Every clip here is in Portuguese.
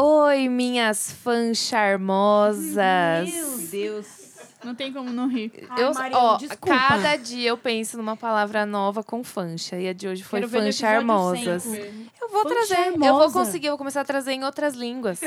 Oi, minhas fãs charmosas. Meu Deus. Não tem como não rir. eu, Maria, ó, desculpa. cada dia eu penso numa palavra nova com fancha. E a de hoje foi Quero fãs charmosas. Eu vou trazer, eu vou conseguir, eu vou começar a trazer em outras línguas.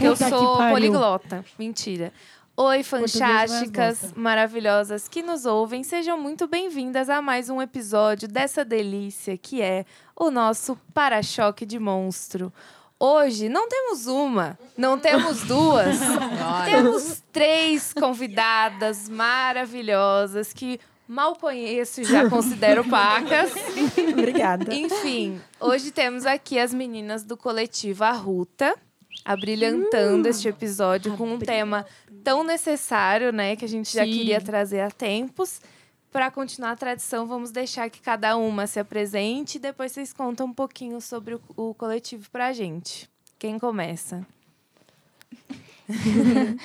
Eu sou poliglota. Mentira. Oi, é fantásticas, gosta. maravilhosas que nos ouvem. Sejam muito bem-vindas a mais um episódio dessa delícia que é o nosso para-choque de monstro. Hoje não temos uma, não temos duas, temos três convidadas maravilhosas que mal conheço e já considero pacas. Obrigada. Enfim, hoje temos aqui as meninas do coletivo Arruta, abrilhantando este episódio com um tema tão necessário, né, que a gente já queria trazer há tempos. Para continuar a tradição, vamos deixar que cada uma se apresente e depois vocês contam um pouquinho sobre o, o coletivo pra gente. Quem começa?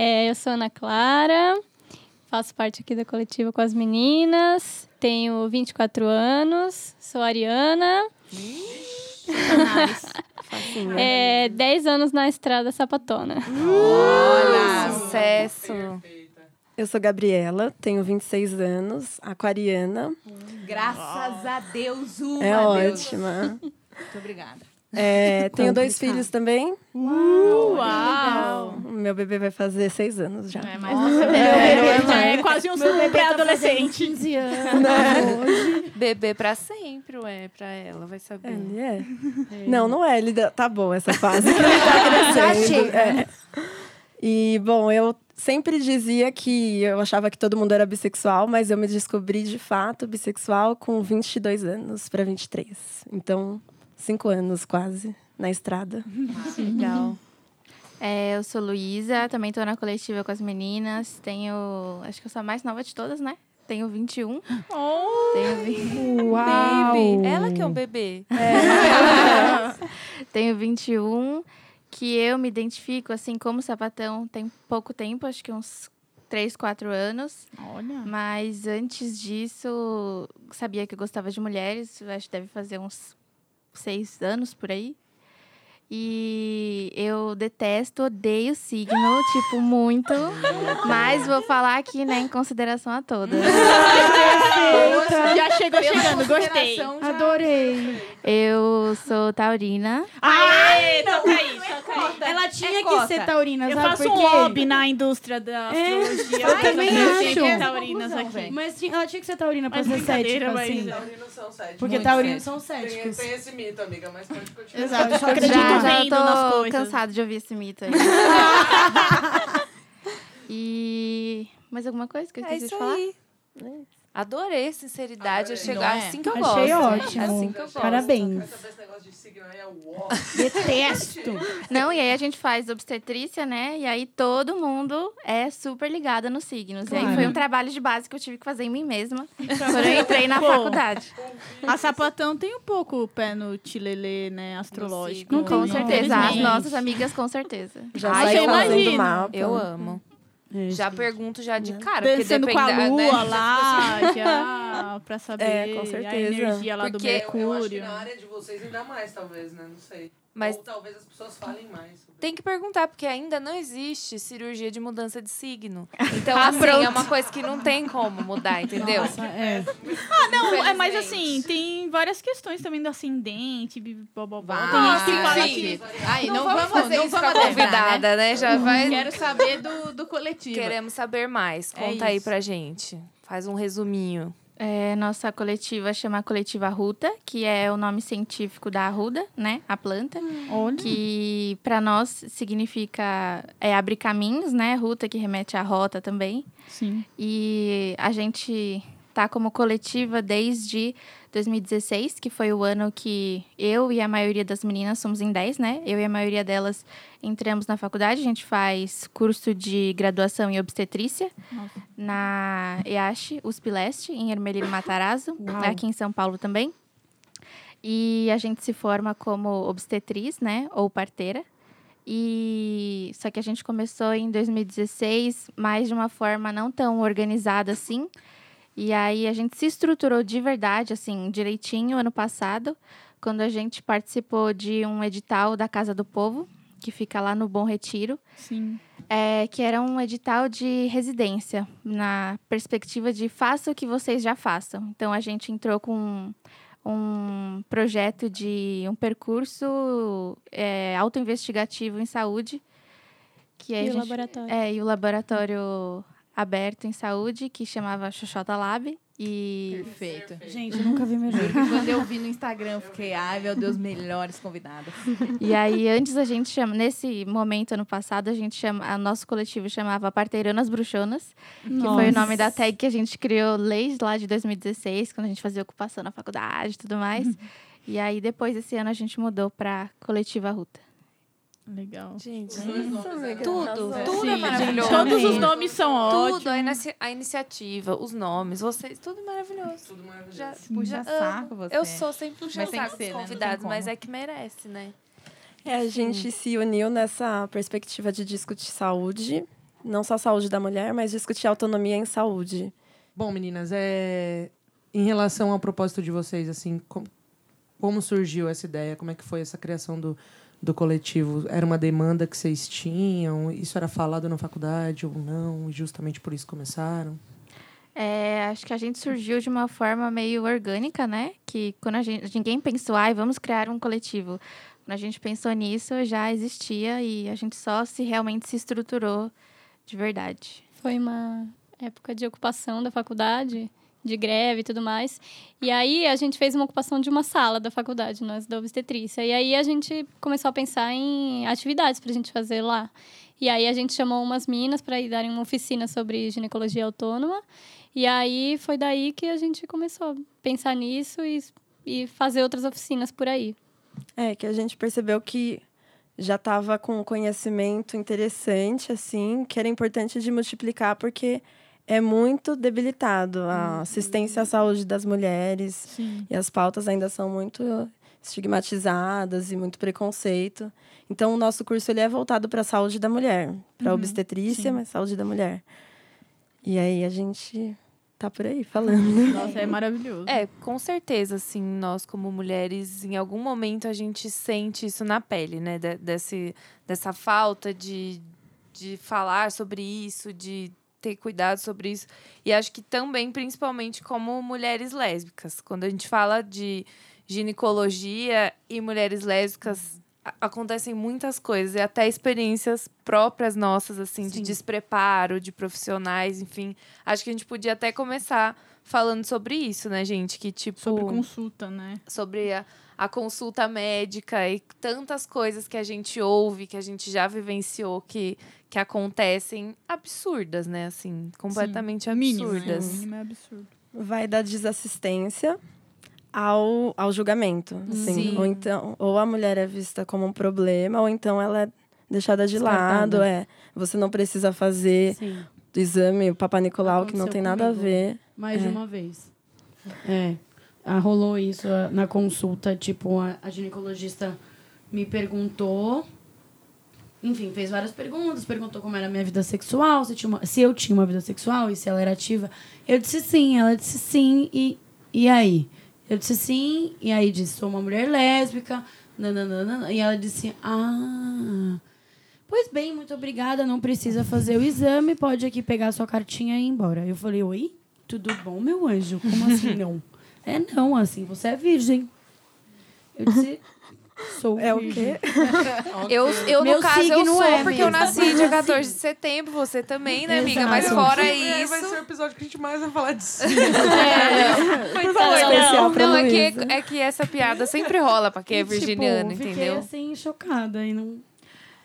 É, eu sou Ana Clara, faço parte aqui da coletiva com as meninas, tenho 24 anos, sou ariana, é, 10 anos na estrada sapatona. Olha! Sucesso! Eu sou Gabriela, tenho 26 anos, aquariana. Graças a Deus, uma é Deus. ótima. Muito obrigada. É, tenho dois filhos também. Uau! O meu bebê vai fazer seis anos já. É, mas você é, já é quase um pré-adolescente. 15 anos. Bebê pra sempre, ué, pra ela, vai saber. Ele é. Não, não é. Ele tá bom essa fase. Ele tá Já crescendo. chega. é. E, bom, eu sempre dizia que eu achava que todo mundo era bissexual, mas eu me descobri de fato bissexual com 22 anos para 23. Então, cinco anos quase na estrada. Legal. É, eu sou Luísa, também tô na coletiva com as meninas. Tenho. Acho que eu sou a mais nova de todas, né? Tenho 21. Tenho, vi- Uau. Baby. Ela que é um bebê. tenho 21. Que eu me identifico, assim, como sapatão tem pouco tempo, acho que uns 3, 4 anos. Olha. Mas antes disso, sabia que eu gostava de mulheres. Acho que deve fazer uns seis anos por aí. E eu detesto, odeio signo, tipo, muito. Mas vou falar aqui, né, em consideração a todas. Já chegou chegando, gostei. Adorei. Eu sou taurina. Aê, toca aí, toca aí. Ela tinha É que ser taurina, Eu sabe faço por um lobby na indústria da astrologia. eu também acho. Tem taurinas aqui. Mas ela tinha que ser taurina pra Mas ser cética, mas- assim. Taurinos são céticos. Porque taurinos são Tem, céticos. tem esse mito, amiga, mas pode continuar. Exato, eu só Já- acredito Já, tô cansado de ouvir esse mito aí. e... Mais alguma coisa que eu É esqueci de falar? aí. Adorei a sinceridade. Adorei. Eu chego Não é? assim que eu gosto. Achei ótimo. É assim que eu gosto. Parabéns. É. Detesto. Não, e aí a gente faz obstetrícia, né? E aí todo mundo é super ligado nos signos. E aí Claro. foi um trabalho de base que eu tive que fazer em mim mesma quando eu entrei na Pô. faculdade. A sapatão tem um pouco o pé no tilelê, né, astrológico. signo. Com Não, certeza. As nossas amigas, com certeza. Já Ai, saiu eu fazendo imagino. mapa. Eu amo. É, Já pergunto já de cara. Dançando porque com a depende, lua né? lá, já, pra saber É, com a certeza. energia lá do Porque- Eu, eu acho que Mercúrio. na área de vocês ainda mais, talvez, né? Não sei. Mas- Ou talvez as pessoas falem mais. Tem que perguntar, porque ainda não existe cirurgia de mudança de signo. Então, Ah, assim, pronto. é uma coisa que não tem como mudar, entendeu? Nossa, é. Ah, não, é, mas assim, tem várias questões também do ascendente, bibibobobó. Tem Vai, gente que fala que... Aí, não, Não vamos, fazer não isso com vamos a né? convidada, né? Já vai. Quero saber do, do coletivo. Queremos saber mais. É Conta aí isso. pra gente. Faz um resuminho. É, nossa coletiva chama Coletiva Arruta, que é o nome científico da arruda, né? A planta. Olha. Que para nós significa é, abrir caminhos, né? Ruta, que remete à rota também. Sim. E a gente tá como coletiva desde 2016, que foi o ano que eu e a maioria das meninas somos em 10, né? Eu e a maioria delas entramos na faculdade. A gente faz curso de graduação em obstetrícia na EASH, USP Leste, em Ermelino Matarazzo, Uau. aqui em São Paulo também. E a gente se forma como obstetriz, né? Ou parteira. E só que a gente começou em 2016, mais de uma forma não tão organizada assim. E aí a gente se estruturou de verdade, assim, direitinho ano passado, quando a gente participou de um edital da Casa do Povo, que fica lá no Bom Retiro, Sim. é, que era um edital de residência, na perspectiva de faça o que vocês já façam. Então a gente entrou com um projeto de um percurso é, autoinvestigativo em saúde. Que E o gente- laboratório. É, e o laboratório aberto em saúde, que chamava Xoxota Lab. E Perfeito. Gente, eu nunca vi melhor. Quando eu vi no Instagram, eu fiquei, ai meu Deus, melhores convidadas. E aí, antes a gente chama, nesse momento, ano passado, a gente chama, a nosso coletivo chamava Parteiranas Bruxonas, que foi o nome da tag que a gente criou desde lá de 2016, quando a gente fazia ocupação na faculdade e tudo mais. e aí, depois desse ano, a gente mudou pra Coletiva Ruta. Legal. Gente, eram- tudo, tudo Sim, é gente, maravilhoso. todos os nomes são ótimos. Tudo, a, inici- a iniciativa, os nomes, vocês, tudo maravilhoso. Tudo maravilhoso. Já, Puxa saco você. Eu sou sempre que saco dos né? Convidados, mas é que merece, né? É, a gente se uniu nessa perspectiva de discutir saúde, não só saúde da mulher, mas discutir autonomia em saúde. Bom, meninas, é... em relação ao propósito de vocês, assim, com- como surgiu essa ideia? Como é que foi essa criação do, do coletivo? Era uma demanda que vocês tinham? Isso era falado na faculdade ou não? E justamente por isso começaram? É, acho que a gente surgiu de uma forma meio orgânica, né? Que quando a gente, ninguém pensou, ai, vamos criar um coletivo. Quando a gente pensou nisso, já existia e a gente só se realmente se estruturou de verdade. Foi uma época de ocupação da faculdade, de greve e tudo mais. E aí a gente fez uma ocupação de uma sala da faculdade, nós da obstetrícia. E aí a gente começou a pensar em atividades para a gente fazer lá. E aí a gente chamou umas minas para ir darem uma oficina sobre ginecologia autônoma. E aí foi daí que a gente começou a pensar nisso e, e fazer outras oficinas por aí. É, que a gente percebeu que já estava com um conhecimento interessante, assim, que era importante de multiplicar, porque é muito debilitado a assistência à saúde das mulheres. Sim. E as pautas ainda são muito estigmatizadas e muito preconceito. Então, o nosso curso ele é voltado para a saúde da mulher, para Uhum, obstetrícia, sim. mas saúde da mulher. E aí a gente tá por aí falando. Nossa, é maravilhoso. É, com certeza, assim, nós como mulheres, em algum momento a gente sente isso na pele, né? De- desse, dessa falta de, de falar sobre isso, de ter cuidado sobre isso. E acho que também, principalmente, como mulheres lésbicas. Quando a gente fala de ginecologia e mulheres lésbicas, acontecem muitas coisas, e até experiências próprias nossas, assim, de Sim. despreparo, de profissionais, enfim. Acho que a gente podia até começar falando sobre isso, né, gente? Que tipo. Sobre consulta, né? sobre a, a consulta médica e tantas coisas que a gente ouve, que a gente já vivenciou, que, que acontecem absurdas, né? Assim, completamente Mínimo, né? absurdas. Mínimo é absurdo. Vai da desassistência ao, ao julgamento. Assim. Sim. Ou então, ou a mulher é vista como um problema, ou então ela é deixada de Descartada. lado. É, você não precisa fazer Sim, exame o Papa Nicolau, que não tem nada a comigo. ver. mais de É. uma vez. É. Ah, rolou isso ah, na consulta, tipo, a, a ginecologista me perguntou. Enfim, fez várias perguntas, perguntou como era a minha vida sexual, se, tinha uma- se eu tinha uma vida sexual e se ela era ativa. Eu disse sim, ela disse sim, e, e aí? Eu disse sim, e aí disse, sou uma mulher lésbica, nananana, e ela disse, ah, pois bem, muito obrigada, não precisa fazer o exame, pode aqui pegar sua cartinha e ir embora. Eu falei, oi? Tudo bom, meu anjo? Como assim não? É não, assim, você é virgem. Eu disse, sou É o virgem. quê? Eu, eu no caso, eu sou, é porque eu mesmo. nasci dia 14 de setembro, você também, né, amiga? Mas Exato. fora É, isso. vai ser o episódio que a gente mais vai falar disso. Por favor, pra Não, é que, é que essa piada sempre rola pra quem é E, tipo, virginiano, Fiquei entendeu? assim, chocada e não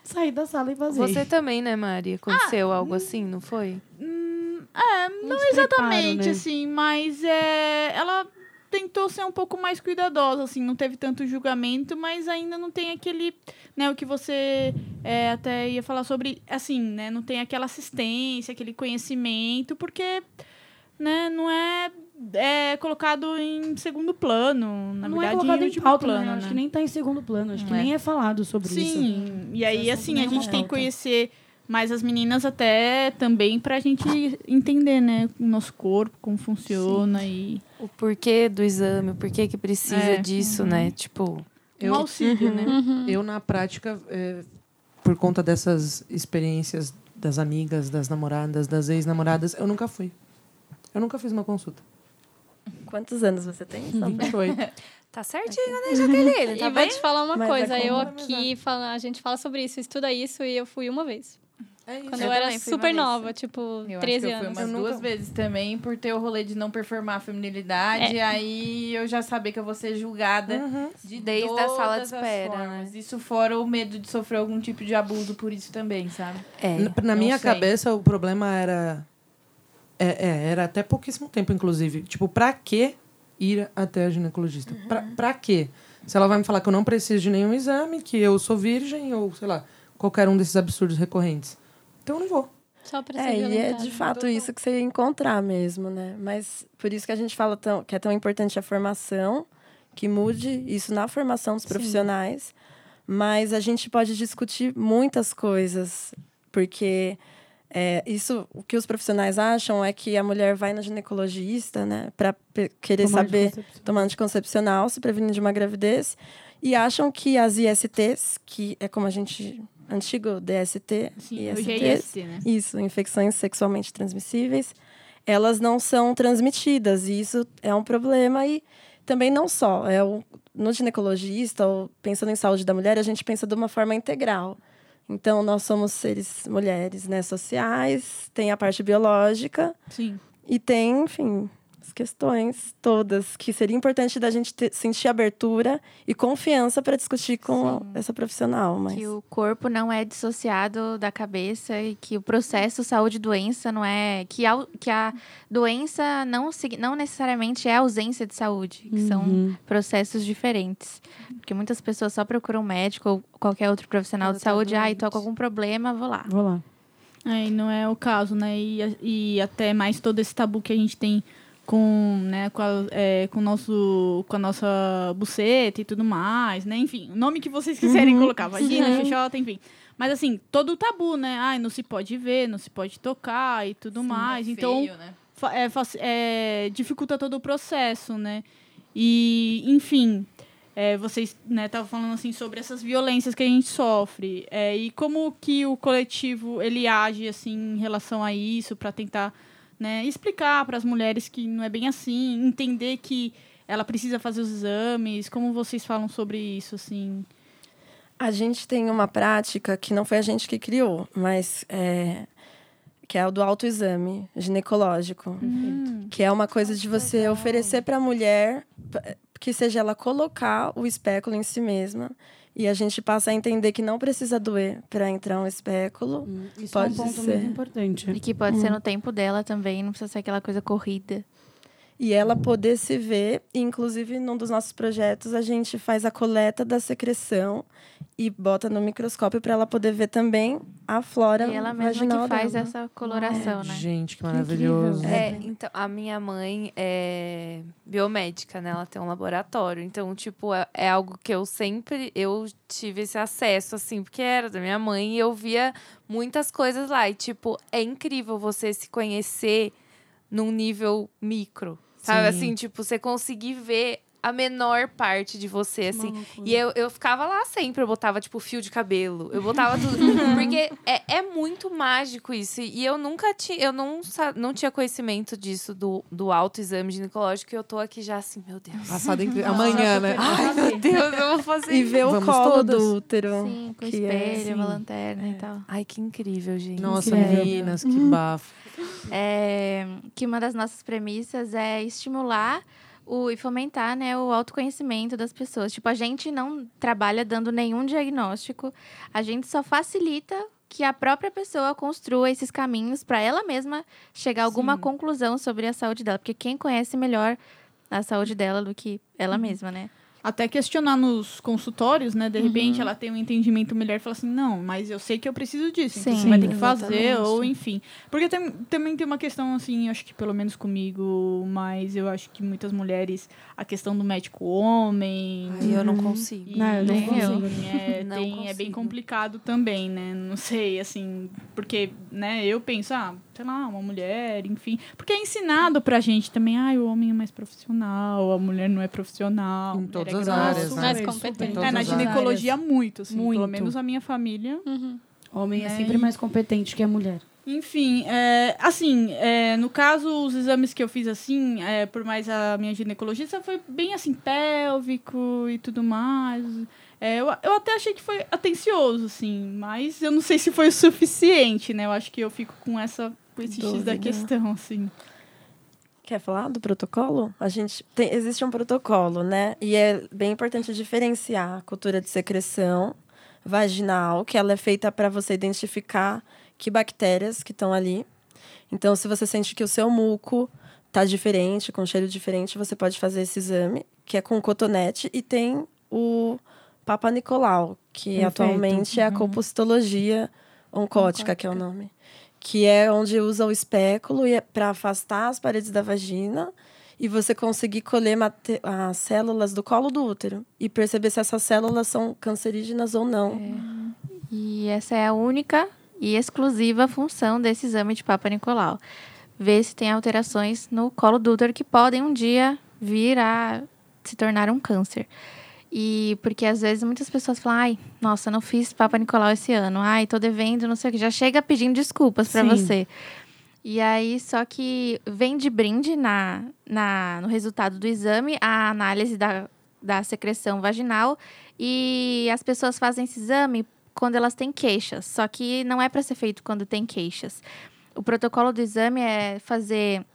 saí da sala e vazei. Você também, né, Mari? Aconteceu algo assim, não foi? Hum, é, não exatamente né? assim, mas é, ela tentou ser um pouco mais cuidadosa, assim, não teve tanto julgamento, mas ainda não tem aquele, né, o que você é, até ia falar sobre, assim, né, não tem aquela assistência, aquele conhecimento, porque, né, não é, é colocado em segundo plano, na não é verdade, colocado em em pauta, plano, né? Acho que nem tá em segundo plano. Acho que Não é. nem é falado sobre isso. Sim, e aí, assim, a gente tem que conhecer mais as meninas até também pra gente entender, né, o nosso corpo, como funciona e O porquê do exame, o porquê que precisa É. disso, né? Tipo, um auxílio, né? Eu, na prática, é, por conta dessas experiências das amigas, das namoradas, das ex-namoradas, eu nunca fui. Eu nunca fiz uma consulta. Quantos anos você tem? Só pra- 28. tá certinho, né, Jaqueline? Tá e vou bem? te falar uma Mas coisa, é eu como- aqui, fala, a gente fala sobre isso, estuda isso, e eu fui uma vez. É isso. Quando Eu eu, era super vez. nova, tipo, Eu 13 acho que eu fui anos. umas Eu duas nunca- vezes também, por ter o rolê de não performar a feminilidade. É. Aí eu já sabia que eu vou ser julgada Uhum. de Desde a sala de espera, formas. Isso fora o medo de sofrer algum tipo de abuso por isso também, sabe? É. Na, na minha sei. cabeça, o problema era. É, é, era até pouquíssimo tempo, inclusive. Tipo, pra que ir até a ginecologista? Pra, pra quê? Se ela vai me falar que eu não preciso de nenhum exame, que eu sou virgem, ou sei lá, qualquer um desses absurdos recorrentes. Então eu não vou. Só pra ser É, e é de fato isso que você encontrar mesmo, né? Mas por isso que a gente fala tão, que é tão importante a formação, que mude isso na formação dos profissionais. Mas a gente pode discutir muitas coisas, porque é, isso, o que os profissionais acham é que a mulher vai no ginecologista, né, para querer Tomar saber tomar anticoncepcional, se prevenir de uma gravidez, e acham que as ISTs, que é como a gente antigo DST, Sim, hoje é IST, né? isso, infecções sexualmente transmissíveis, elas não são transmitidas. E isso é um problema. E também não só. É o, no ginecologista, ou pensando em saúde da mulher, a gente pensa de uma forma integral. Então, nós somos seres mulheres né, sociais, tem a parte biológica Sim. e tem, enfim, questões todas que seria importante da gente ter- sentir abertura e confiança para discutir com Sim. essa profissional. Mas... Que o corpo não é dissociado da cabeça e que o processo saúde e doença não é. Que a, que a doença não, não necessariamente é ausência de saúde, que são Uhum. processos diferentes. Porque muitas pessoas só procuram um médico ou qualquer outro profissional de saúde. Ai, tô com algum problema, vou lá. Vou lá. É, não é o caso, né? E, e até mais todo esse tabu que a gente tem com, né, com, a, é, com, nosso, com a nossa buceta e tudo mais, né? Enfim, o nome que vocês quiserem colocar, vagina, Sim. xoxota, enfim. Mas assim, todo o tabu, né? Ai, não se pode ver, não se pode tocar e tudo mais. É então, feio, né? fa- é, é, dificulta todo o processo, né? E, enfim, é, vocês estavam falando assim sobre essas violências que a gente sofre. É, e como que o coletivo ele age assim em relação a isso para tentar né, explicar para as mulheres que não é bem assim, entender que ela precisa fazer os exames. Como vocês falam sobre isso assim? A gente tem uma prática que não foi a gente que criou, mas é, que é o do autoexame ginecológico. Que é uma coisa de você oferecer para a mulher que seja ela colocar o espéculo em si mesma. E a gente passa a entender que não precisa doer para entrar um espéculo. Isso Pode é um ponto ser. muito importante. E que pode ser no tempo dela também, não precisa ser aquela coisa corrida. E ela poder se ver. E, inclusive, num dos nossos projetos, a gente faz a coleta da secreção e bota no microscópio para ela poder ver também a flora E ela mesma que faz dela. essa coloração, né? Gente, que maravilhoso. É, então, a minha mãe é biomédica, né? Ela tem um laboratório. Então, tipo, é, é algo que eu sempre... Eu tive esse acesso, assim, porque era da minha mãe. E eu via muitas coisas lá. E, tipo, é incrível você se conhecer num nível micro. Sabe? Sim. Assim, tipo, você conseguir ver a menor parte de você, assim. E eu, eu ficava lá sempre, eu botava, tipo, fio de cabelo. Eu botava tudo. porque é, é muito mágico isso. E eu nunca tinha. Eu não, não tinha conhecimento disso, do, do autoexame ginecológico. E eu tô aqui já assim, meu Deus. Passada incrível. Amanhã, né? Ai, meu Deus, eu vou fazer E ver o Vamos colo todas? do útero. Sim, com que é, espelho, assim, uma lanterna e tal. Ai, que incrível, gente. Nossa, Incrível. meninas, que bafo. É, que uma das nossas premissas é estimular o, e fomentar né, o autoconhecimento das pessoas. Tipo, a gente não trabalha dando nenhum diagnóstico, a gente só facilita que a própria pessoa construa esses caminhos para ela mesma chegar a alguma conclusão sobre a saúde dela. Porque quem conhece melhor na saúde dela do que ela mesma, né? Até questionar nos consultórios, né? De repente Uhum. ela tem um entendimento melhor e fala assim, não, mas eu sei que eu preciso disso, então Sim. você vai ter que fazer, exatamente. ou enfim. Porque tem, também tem uma questão, assim, acho que pelo menos comigo, mas eu acho que muitas mulheres, a questão do médico homem. Aí eu não consigo. Não, eu não consigo. É, Não tem- é bem consigo. complicado também, né? Não sei, assim, porque, né, eu penso, ah, sei lá, uma mulher, enfim. Porque é ensinado pra gente também, ah, o homem é mais profissional, a mulher não é profissional. a Em mulher todas é as áreas, né? mais competente. É, na ginecologia, muito, assim. Pelo Muito. menos a minha família. Uhum. Homem é Né, sempre e- mais competente que a mulher. Enfim, é, assim, é, no caso, os exames que eu fiz assim, é, por mais a minha ginecologista, foi bem assim, pélvico e tudo mais. É, eu, eu até achei que foi atencioso, assim, mas eu não sei se foi o suficiente, né? Eu acho que eu fico com essa com esse X da Dúvida. questão, assim. Quer falar do protocolo? A gente tem, existe um protocolo, né? E é bem importante diferenciar a cultura de secreção vaginal, que ela é feita para você identificar que bactérias que estão ali. Então, se você sente que o seu muco tá diferente, com cheiro diferente, você pode fazer esse exame, que é com cotonete, e tem o Papa Nicolau, que Perfeito. atualmente é a compostologia oncótica, que é o nome que é onde usa o espéculo para afastar as paredes da vagina e você conseguir colher as células do colo do útero e perceber se essas células são cancerígenas ou não. E essa é a única e exclusiva função desse exame de Papa Nicolau. Ver se tem alterações no colo do útero que podem um dia vir a se tornar um câncer. E porque às vezes muitas pessoas falam, ai, nossa, não fiz Papa Nicolau esse ano, ai, tô devendo, não sei o que. Já chega pedindo desculpas Sim. você. E aí, só que vem de brinde na, na, no resultado do exame a análise da, da secreção vaginal. E as pessoas fazem esse exame quando elas têm queixas. Só que não é para ser feito quando tem queixas. O protocolo do exame é fazer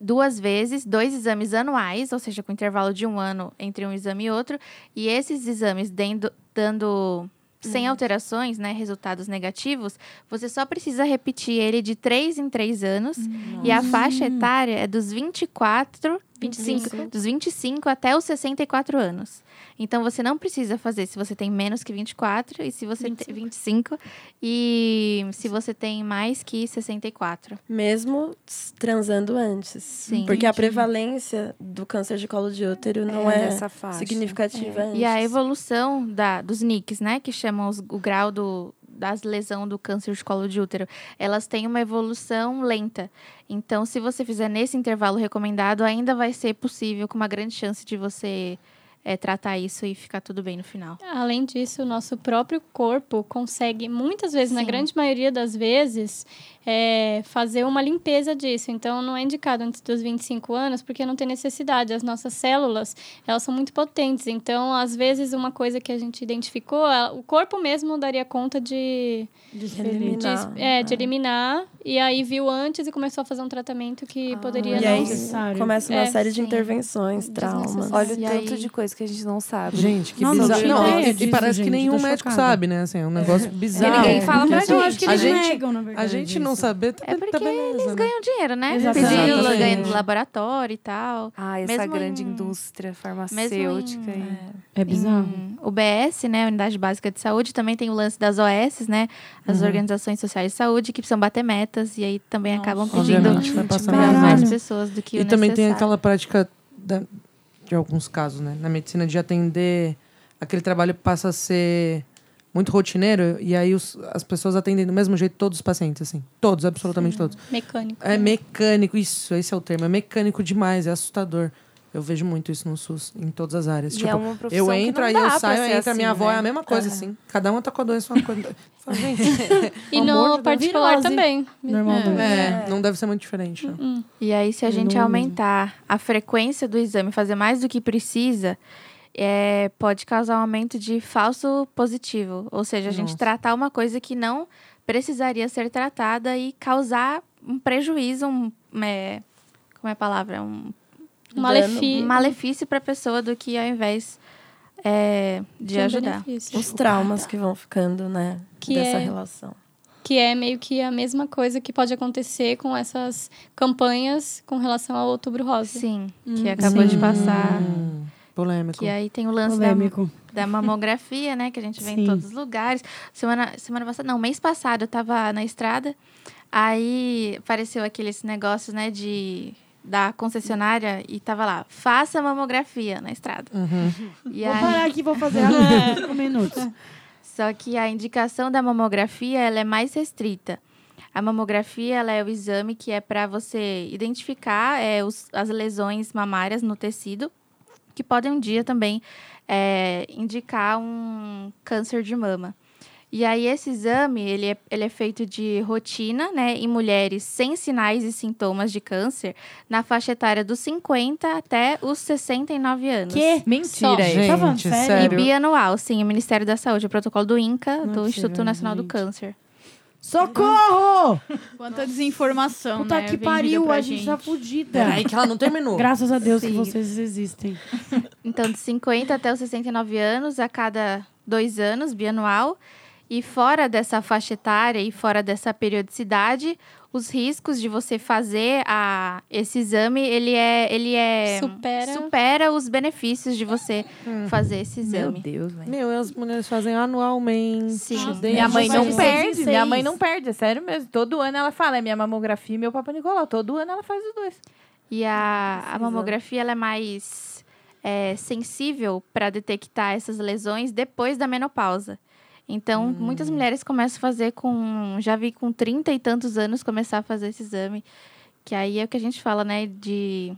duas vezes, dois exames anuais, ou seja, com intervalo de um ano entre um exame e outro. E esses exames dendo, dando sem alterações, né, resultados negativos, você só precisa repetir ele de três em três anos. E a faixa etária é dos 24, 25, dos 25 até os 64 anos. Então você não precisa fazer se você tem menos que 24 e se você tem 25 e se você tem mais que 64. Mesmo transando antes. Sim. Porque a prevalência do câncer de colo de útero não é, nessa faixa. significativa antes. E a evolução da, dos NICs, né, que chamam os- o grau do, das lesão do câncer de colo de útero, elas têm uma evolução lenta. Então, se você fizer nesse intervalo recomendado, ainda vai ser possível, com uma grande chance de você eh, tratar isso e ficar tudo bem no final. Além disso, o nosso próprio corpo consegue, muitas vezes, na Sim. grande maioria das vezes, é, fazer uma limpeza disso. Então, não é indicado antes dos 25 anos, porque não tem necessidade. As nossas células, elas são muito potentes. Então, às vezes, uma coisa que a gente identificou, ela- o corpo mesmo daria conta de, De de, Eliminar. é, de eliminar. E aí, viu antes e começou a fazer um tratamento que poderia E não... aí começa uma É, série de sim. intervenções, traumas. Olha o E tanto aí- de coisa que a gente não sabe. Gente, que Não, não bizarro. tinha Não, ideia e- e disso, parece que gente, nenhum tô médico chocada. sabe, né? Assim, é um negócio bizarro. ninguém fala pra Mas eu gente. acho que A eles gente- negam, na verdade. A gente não. Saber, tá, É tá porque beleza, eles né? ganham dinheiro, né? Exatamente. Pílula, ganham no laboratório e tal. Ah, essa Mesmo grande em- indústria farmacêutica. em, aí. É bizarro. em UBS, né, Unidade Básica de Saúde, também tem o lance das OS, né, as Uhum. Organizações Sociais de Saúde, que precisam bater metas e aí também Nossa. acabam pedindo para mais pessoas do que E o também tem necessário. aquela prática da- de alguns casos, né? Na medicina de atender, aquele trabalho passa a ser muito rotineiro e aí os- as pessoas atendem do mesmo jeito todos os pacientes, assim. Todos, absolutamente todos. Mecânico. É mecânico, isso, esse é o termo. É mecânico demais, é assustador. Eu vejo muito isso no SUS, em todas as áreas. E tipo, é uma profissão eu entro, aí eu saio, entra minha assim, avó, é né? a mesma coisa, assim. Cada um tá com a doença, uma coisa. E no particular também. Normalmente. é, não deve ser muito diferente. não. E aí, se a É gente no aumentar a frequência do exame, fazer mais do que precisa, é, pode causar um aumento de falso positivo. Ou seja, a gente Nossa. tratar uma coisa que não precisaria ser tratada e causar um prejuízo, um, é, como é a palavra? Um Um malefi- um malefício para a pessoa do que ao invés é, de ajudar. benefício. Os traumas que vão ficando, né? Que dessa é- relação. que é meio que a mesma coisa que pode acontecer com essas campanhas com relação ao Outubro Rosa. Sim, que acabou de passar. Polêmico. Que aí tem o lance da, Polêmico. da mamografia, né? Que a gente vê em Sim. todos os lugares. Semana, semana passada, não, mês passado eu tava na estrada. Aí apareceu aqueles negócios, né, de da concessionária e tava lá, faça mamografia na estrada. Uhum. E Vou aí, parar aqui, vou fazer agora. Cinco minutos. só que a indicação da mamografia, ela é mais restrita. A mamografia, ela é o exame que é para você identificar é, os- as lesões mamárias no tecido, que podem um dia também é, indicar um câncer de mama. E aí, esse exame, ele é, ele é feito de rotina, né, em mulheres sem sinais e sintomas de câncer, na faixa etária dos 50 até os 69 anos. Que? Mentira. Tá Gente, sério? E bianual, sim, o Ministério da Saúde, o protocolo do INCA, Não do Instituto Nacional do gente. Câncer. Socorro! Quanta desinformação, Puta né? que pariu, pra a gente tá fudida. Peraí que ela não terminou. Graças a Deus que Sim. vocês existem. Então, de 50 até os 69 anos, a cada dois anos, bianual. E fora dessa faixa etária e fora dessa periodicidade, os riscos de você fazer a, esse exame, ele é, ele é Supera. supera os benefícios de você fazer esse Meu exame. Deus, velho. Meu, as mulheres fazem anualmente. Sim. Desde Minha mãe não perde, seis. minha mãe não perde, é sério mesmo. Todo ano ela fala, é minha mamografia e meu Papa Nicolau. Todo ano ela faz os dois. E a, a mamografia ela é mais é, sensível para detectar essas lesões depois da menopausa. Então, muitas mulheres começam a fazer com. Já vi com 30 e tantos anos começar a fazer esse exame. Que aí é o que a gente fala, né? De.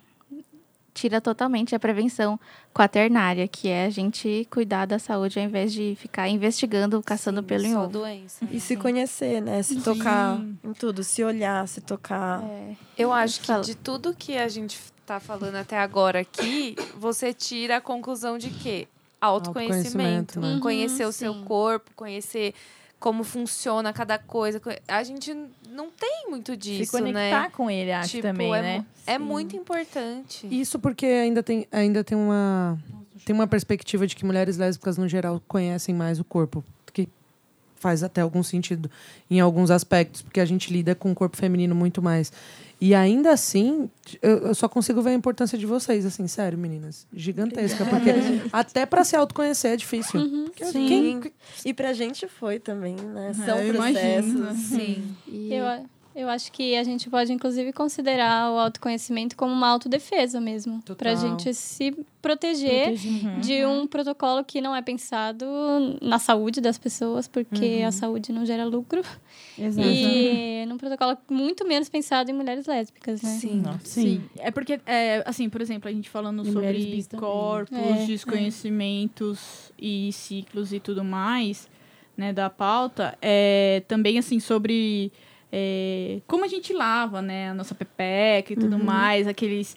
Tira totalmente a prevenção quaternária, que é a gente cuidar da saúde ao invés de ficar investigando, caçando pelo em ovo. doença. E se conhecer, né? Se tocar em tudo, se olhar, se tocar. É. Eu acho que de tudo que a gente tá falando até agora aqui, você tira a conclusão de quê? Autoconhecimento. Autoconhecimento, né? Uhum, Conhecer o seu sim. corpo, conhecer como funciona cada coisa. A gente não tem muito Se disso, conectar né? com ele, acho Tipo, também, é, né? é muito importante. Isso porque ainda tem, ainda tem uma tem uma perspectiva de que mulheres lésbicas no geral conhecem mais o corpo, faz até algum sentido em alguns aspectos, porque a gente lida com o corpo feminino muito mais. E ainda assim, eu, eu só consigo ver a importância de vocês, assim, sério, meninas, gigantesca, porque até para se autoconhecer é difícil. Porque Sim. quem- E pra gente foi também, né? São eu processos. imagino. Sim. E- Eu, eu acho que a gente pode, inclusive, considerar o autoconhecimento como uma autodefesa mesmo. Total. Pra gente se proteger de um protocolo que não é pensado na saúde das pessoas, porque a saúde não gera lucro. Exato. E num protocolo muito menos pensado em mulheres lésbicas, né? Sim. Sim. É porque, é, assim, por exemplo, a gente falando E sobre corpos, É, desconhecimentos e ciclos e tudo mais, né, da pauta, é, também, assim, sobre é, como a gente lava, né, a nossa pepeca e tudo mais, aqueles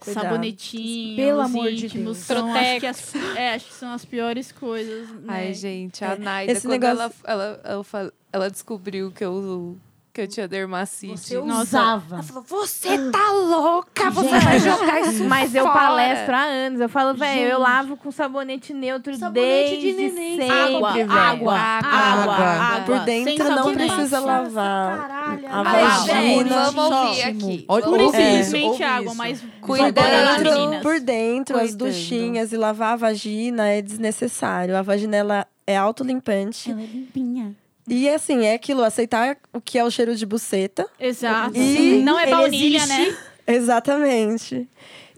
Cuidado. sabonetinhos Pelo amor de íntimos, Deus. são, acho que, as, é, acho que são as piores coisas, né? Ai, gente, a É, Naida, esse quando negócio- ela, ela, ela, ela descobriu que eu, que eu tinha dermacite. Você Nossa. usava. Ela falou, você tá louca, você vai jogar isso Mas eu fora." palestro há anos. Eu falo, velho, eu lavo com sabonete neutro Sabonete de desde neném. sempre, Água, velho. água, água, água. Por Sem dentro não sabonete. precisa lavar. Caralho, A vagina. vamos ouvir Só. aqui. Olha- isso, Infelizmente, ouve água, mas Por dentro, meninas. por dentro as duchinhas e lavar a vagina é desnecessário. A vagina ela é autolimpante. Ela é limpinha. E assim, é aquilo, aceitar o que é o cheiro de buceta. Exato. E Sim, não é baunilha, né? Exatamente.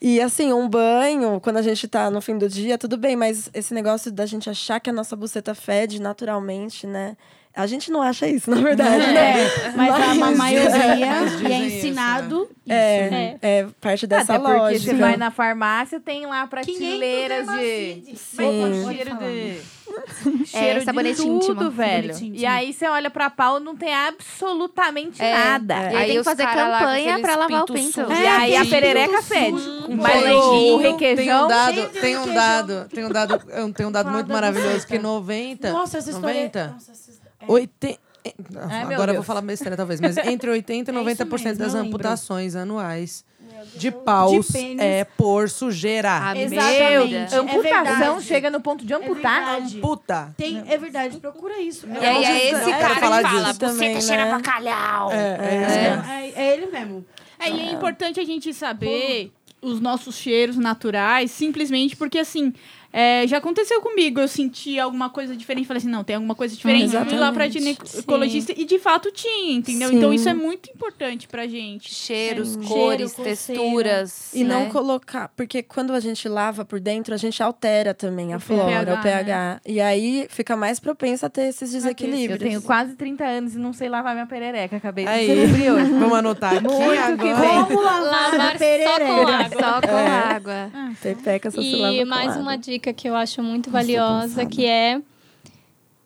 E assim, um banho, quando a gente tá no fim do dia, tudo bem, mas esse negócio da gente achar que a nossa buceta fede naturalmente, né? A gente não acha isso, na verdade, né? É, mas a Mas- ma- maioria Mas e dizem é isso, ensinado É, É. é parte dessa Até porque lógica. você vai na farmácia, tem lá prateleiras de... Sim. Cheiro de... É, Cheiro de sabonete tudo, íntimo. velho. Íntimo. E aí você olha pra pau, não tem absolutamente É, nada. E aí, Aí tem que fazer lá campanha aqueles pra lavar o pinto sujo. E aí a perereca fede. Mas o requeijão... Tem um dado, de tem um requeijão. dado, tem um dado, um muito maravilhoso que 90, Nossa, essa história... 90, É. 80 Ai, meu Agora eu vou falar besteira talvez, mas entre 80 e É isso 90% mesmo, das amputações anuais de paus De é por sujeira. Ah, Exatamente. Meu, É amputação verdade. chega no ponto de amputar. verdade. Puta. Tem, é verdade, procura isso. E aí é esse Eu cara quero falar que fala, disso também, buceta cheira né? pra calhau. É, é. É, é ele mesmo. É, e é importante a gente saber os nossos cheiros naturais, simplesmente porque, assim, é, já aconteceu comigo, eu senti alguma coisa diferente, falei assim, não, tem alguma coisa diferente, fui lá pra ginecologista e de fato tinha, entendeu? Sim. Então isso é muito importante pra gente. Cheiros, Sim. cores, Cheiro, texturas. E né? não colocar, porque quando a gente lava por dentro, a gente altera também a flora, pH, o pH. E aí fica mais propensa a ter esses Eu desequilíbrios. tenho quase 30 anos e não sei lavar minha perereca. Acabei de Aí, descobrir hoje. vamos anotar aqui Muito que agora. Como lavar Lavar a só com perereca? água. Só com É. água. Pepeca só se lava E mais uma dica que eu acho muito valiosa, que é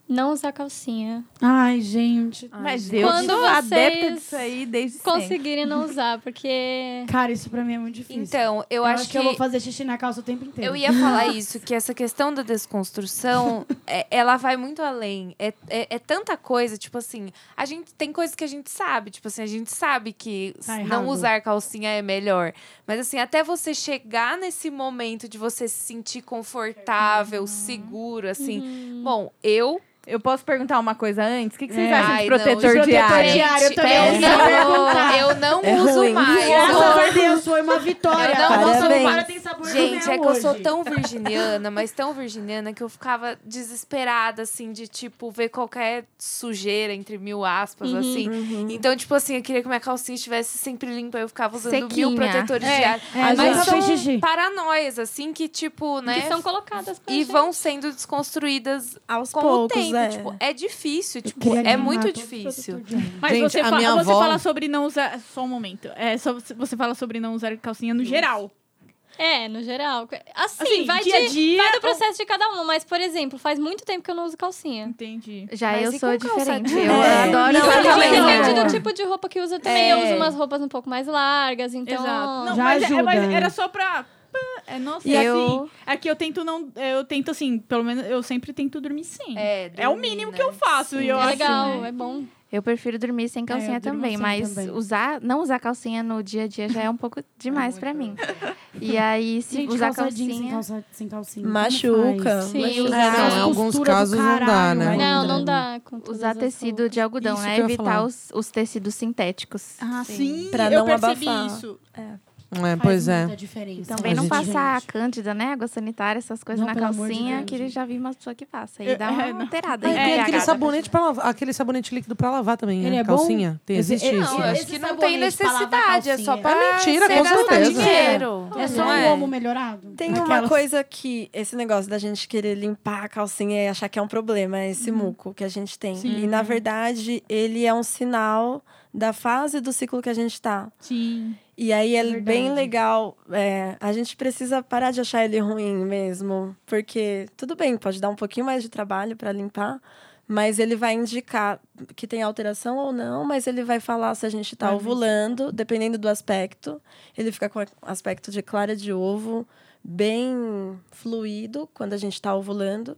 não usar calcinha. Ai, gente. Mas eu Quando sou adepta vocês disso aí desde sempre. Conseguirem não usar, porque... Cara, isso pra mim é muito difícil. Então, eu, eu acho, acho que, que eu vou fazer xixi na calça o tempo inteiro. eu ia falar isso, que essa questão da desconstrução, é- ela vai muito além. É, é, é tanta coisa, tipo assim, a gente tem coisas que a gente sabe, tipo assim, a gente sabe que Tá não usar calcinha é melhor. Mas assim, até você chegar nesse momento de você se sentir confortável, seguro, assim. Bom, eu Eu posso perguntar uma coisa antes? O que, que vocês É. acham Ai, de não, protetor de protetor diário? diário. eu também eu ia não, eu não É uso ruim. mais. Graças Eu- a Deus, foi uma vitória. Eu não Nossa, uso agora mais. tem sabor Gente, é que eu sou hoje. tão virginiana, mas tão virginiana que eu ficava desesperada, assim, de, tipo, ver qualquer sujeira, entre mil aspas, Uhum. assim. Então, tipo assim, eu queria que minha calcinha estivesse sempre limpa. Eu ficava usando mil Sequinha. protetores É, diários. é, mas são xixi. paranoias, assim, que, tipo, né... Que são colocadas e gente. vão sendo desconstruídas Aos com poucos, o tempo. É. Tipo, é difícil, tipo, é muito difícil. Mas Gente, você, a fa- minha você avó- fala sobre não usar. Só um momento. É, só, você fala sobre não usar calcinha no geral. É, no geral. Assim, Assim, vai, dia a de- dia, vai do ou- processo de cada um. Mas, por exemplo, faz muito tempo que eu não uso calcinha. Entendi. Já Mas eu sou calça diferente. jeans? Eu É. adoro Não, calcinha. Depende do tipo de roupa que usa também. É. Eu uso umas roupas um pouco mais largas, então... Exato. Não, Já mas, é- ajuda, mas né? era só pra. É, nossa, E assim, eu- aqui eu tento não. Eu tento assim, pelo menos eu sempre tento dormir sem. É, É o dormir, mínimo né? que eu faço. e eu é acho, legal, né? é bom. Eu prefiro dormir sem calcinha eu durmo também, sem mas também. usar, não usar calcinha no dia a dia já é um pouco demais pra mim. E aí, se Gente, usar jeans sem, calcinha, calça, sem calcinha. Machuca. Sim, Machuca. usar- É, Aquelas em alguns casos não dá, caralho, né? ainda. Não, não dá. usar tecido de algodão, Isso né? que eu Evitar os, os tecidos sintéticos. Ah, sim. Pra eu não percebi abafar. isso. É, Faz pois é. muita diferença. Também A não gente- passar cândida, né? Água sanitária, essas coisas Não, na de calcinha, Deus, que ele já vi umas pessoas que passam. Eu- E dá é, uma não. alterada. E tem pH. aquele sabonete para lavar, aquele sabonete líquido pra lavar também, Ele né? é bom? Calcinha. Tem, existe esse- isso. Não, né? acho Esse que não tem pra necessidade, é só pra É mentira, com certeza. dinheiro. É só um é? homo melhorado? Tem uma coisa que esse negócio da gente querer limpar a calcinha e achar que é um problema, é esse muco que a gente tem. Sim. E na verdade, ele é um sinal da fase do ciclo que a gente tá. Sim. E aí é Verdade. bem legal. é, a gente precisa parar de achar ele ruim mesmo. Porque tudo bem, pode dar um pouquinho mais de trabalho para limpar. Mas ele vai indicar que tem alteração ou não, mas ele vai falar se a gente está ovulando, dependendo do aspecto. Ele fica com aspecto de clara de ovo, bem fluido quando a gente está ovulando.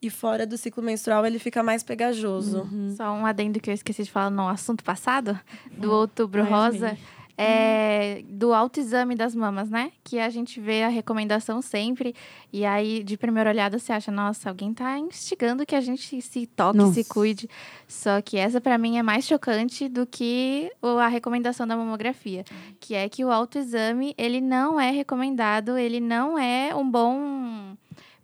E fora do ciclo menstrual, ele fica mais pegajoso. Só um adendo que eu esqueci de falar no assunto passado, do outubro Ai, rosa. É, do autoexame das mamas, né? Que a gente vê a recomendação sempre. E aí, de primeira olhada, você acha, nossa, alguém tá instigando que a gente se toque, Nossa. se cuide. Só que essa, pra mim, é mais chocante do que a recomendação da mamografia. Que é que o autoexame, ele não é recomendado, ele não é um bom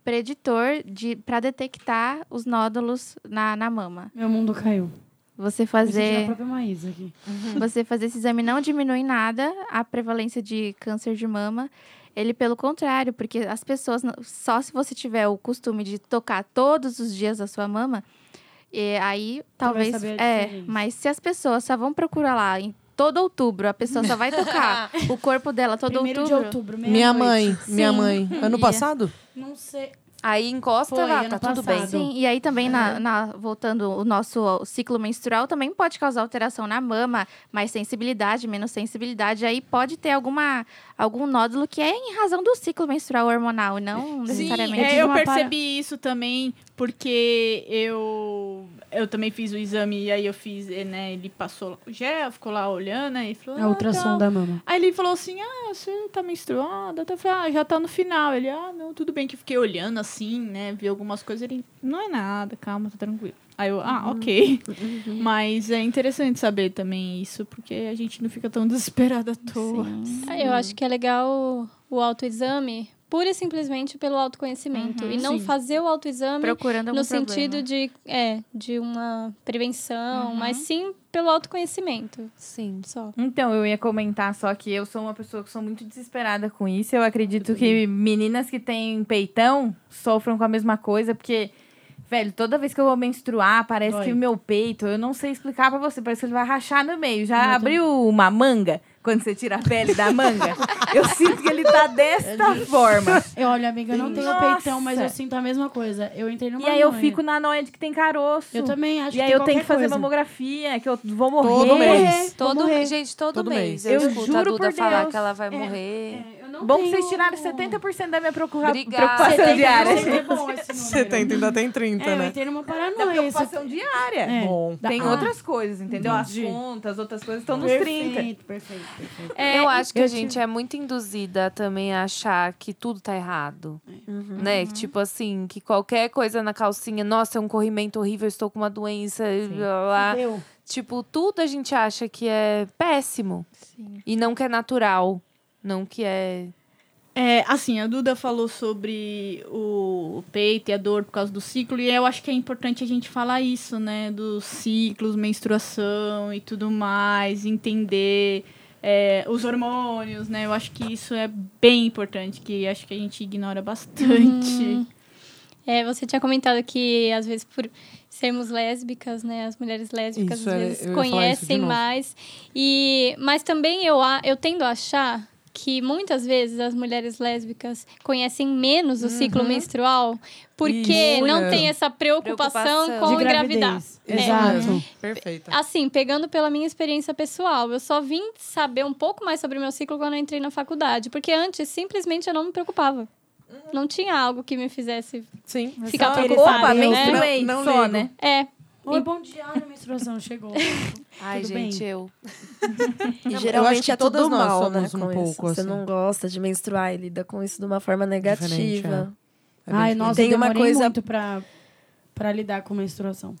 preditor de para detectar os nódulos na, na mama. Meu mundo caiu. Você fazer própria Maísa aqui. você fazer esse exame não diminui nada a prevalência de câncer de mama. Ele, pelo contrário, porque as pessoas, só se você tiver o costume de tocar todos os dias a sua mama, e aí talvez. a É, mas se as pessoas só vão procurar lá em todo outubro, a pessoa só vai tocar o corpo dela todo Primeiro outubro. de outubro, Minha mãe, meia-noite. minha Sim. mãe. Ano passado? Não sei. Aí encosta Foi, lá, tá tudo passado. bem. Sim, e aí também, na, na- voltando, o nosso ciclo menstrual também pode causar alteração na mama, mais sensibilidade, menos sensibilidade. Aí pode ter alguma, algum nódulo que é em razão do ciclo menstrual hormonal, e não Sim, necessariamente. é, eu para- percebi isso também, porque eu eu também fiz o exame e aí eu fiz, eh, né? Ele passou o gel, ficou lá olhando, aí falou. A ah, ultrassom da mama. Aí ele falou assim: Ah, você tá menstruada? Eu falei, ah, já tá no final. Ele, ah, não, tudo bem, que eu fiquei olhando assim, né? Vi algumas coisas. Ele, não é nada, calma, tá tranquilo. Aí eu, ah, ok. Mas é interessante saber também isso, porque a gente não fica tão desesperada à toa. Ah, Eu acho que é legal o autoexame pura e simplesmente pelo autoconhecimento. e não sim. fazer o autoexame Procurando no problema. sentido de, é, de uma prevenção, Uhum. mas sim pelo autoconhecimento. Sim. Só. Então, eu ia comentar só que eu sou uma pessoa que sou muito desesperada com isso. Eu acredito que meninas que têm peitão sofram com a mesma coisa, porque, velho, toda vez que eu vou menstruar, parece Dói. que o meu peito, eu não sei explicar pra você, parece que ele vai rachar no meio. Já abriu uma manga? Quando você tira a pele da manga, eu sinto que ele tá desta forma. Eu, olha, amiga, eu não tenho Nossa! peitão, mas eu sinto a mesma coisa. Eu entrei numa E aí eu fico na noia de que tem caroço. Eu também acho E aí que eu tem tenho que fazer coisa. mamografia, que eu vou morrer. Todo mês. Todo, morrer. gente, todo, Todo mês. mês. Eu, Eu escuto a juro Duda por falar Deus. que ela vai É, morrer. É, eu não Bom que vocês tiraram 70% da minha Obrigada. preocupação 70% diária. É número. 70, ainda tem 30, É, eu né? entrei numa Da paranoia. preocupação diária. É. Bom. Da- Tem Ah, outras coisas, entendeu? entendi. As contas, outras coisas estão nos 30. Perfeito, perfeito, perfeito. É, eu acho que eu a gente é muito induzida também a achar que tudo tá errado. Né? Que, Tipo assim, que qualquer coisa na calcinha, nossa, é um corrimento horrível, estou com uma doença, e blá, blá. Tipo, tudo a gente acha que é péssimo. E não que é natural. Não que é. É, assim, a Duda falou sobre o peito e a dor por causa do ciclo, e eu acho que é importante a gente falar isso, né? Dos ciclos, menstruação e tudo mais, entender é, os hormônios, né? Eu acho que isso é bem importante, que acho que a gente ignora bastante. É, você tinha comentado que, às vezes, por sermos lésbicas, né? As mulheres lésbicas, Isso, às é, vezes, conhecem mais. E, mas também eu, a- eu tendo a achar que, muitas vezes, as mulheres lésbicas conhecem menos o ciclo menstrual porque Isso, não é. tem essa preocupação, Preocupação. com De engravidar. gravidez. É. Exato. Perfeita. Assim, pegando pela minha experiência pessoal, eu só vim saber um pouco mais sobre o meu ciclo quando eu entrei na faculdade. Porque antes, simplesmente, eu não me preocupava. Não tinha algo que me fizesse Sim. ficar preocupada, Opa, né? menstruei, Não- não só, ligo. né? É, Oi, bom dia. Ai, a menstruação chegou. Ai, Tudo gente, bem? eu. E eu geralmente acho que é tudo mal, né? um pouco Você assim. não gosta de menstruar e lida com isso de uma forma negativa. É bem Ai, nossa, Tem eu uma coisa- muito pra, pra lidar com menstruação.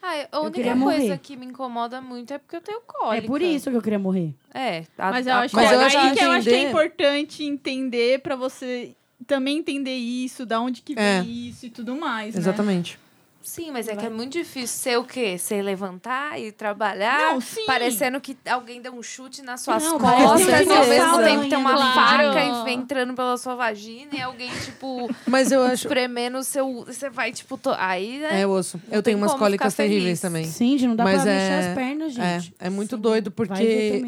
Ai, a única coisa morrer. que me incomoda muito é porque eu tenho cólica. É por isso que eu queria morrer. É. a- Mas eu a acho, Mas que, eu é acho aí que eu acho que é importante entender pra você também entender isso, da onde que vem É. isso e tudo mais, né? Exatamente. Sim, mas é que é muito difícil ser o quê? Ser levantar e trabalhar, Não, sim. parecendo que alguém deu um chute nas suas Não, costas e ao tem mesmo uma tempo tem uma claro. faca e- entrando pela sua vagina e alguém, tipo, Mas eu acho. espremendo o seu. Você vai, tipo, to... aí. né? É osso. Eu tenho umas cólicas terríveis também. Sim, gente, não dá Mas pra é- mexer as pernas, gente. É, é muito Sim. doido, Vai porque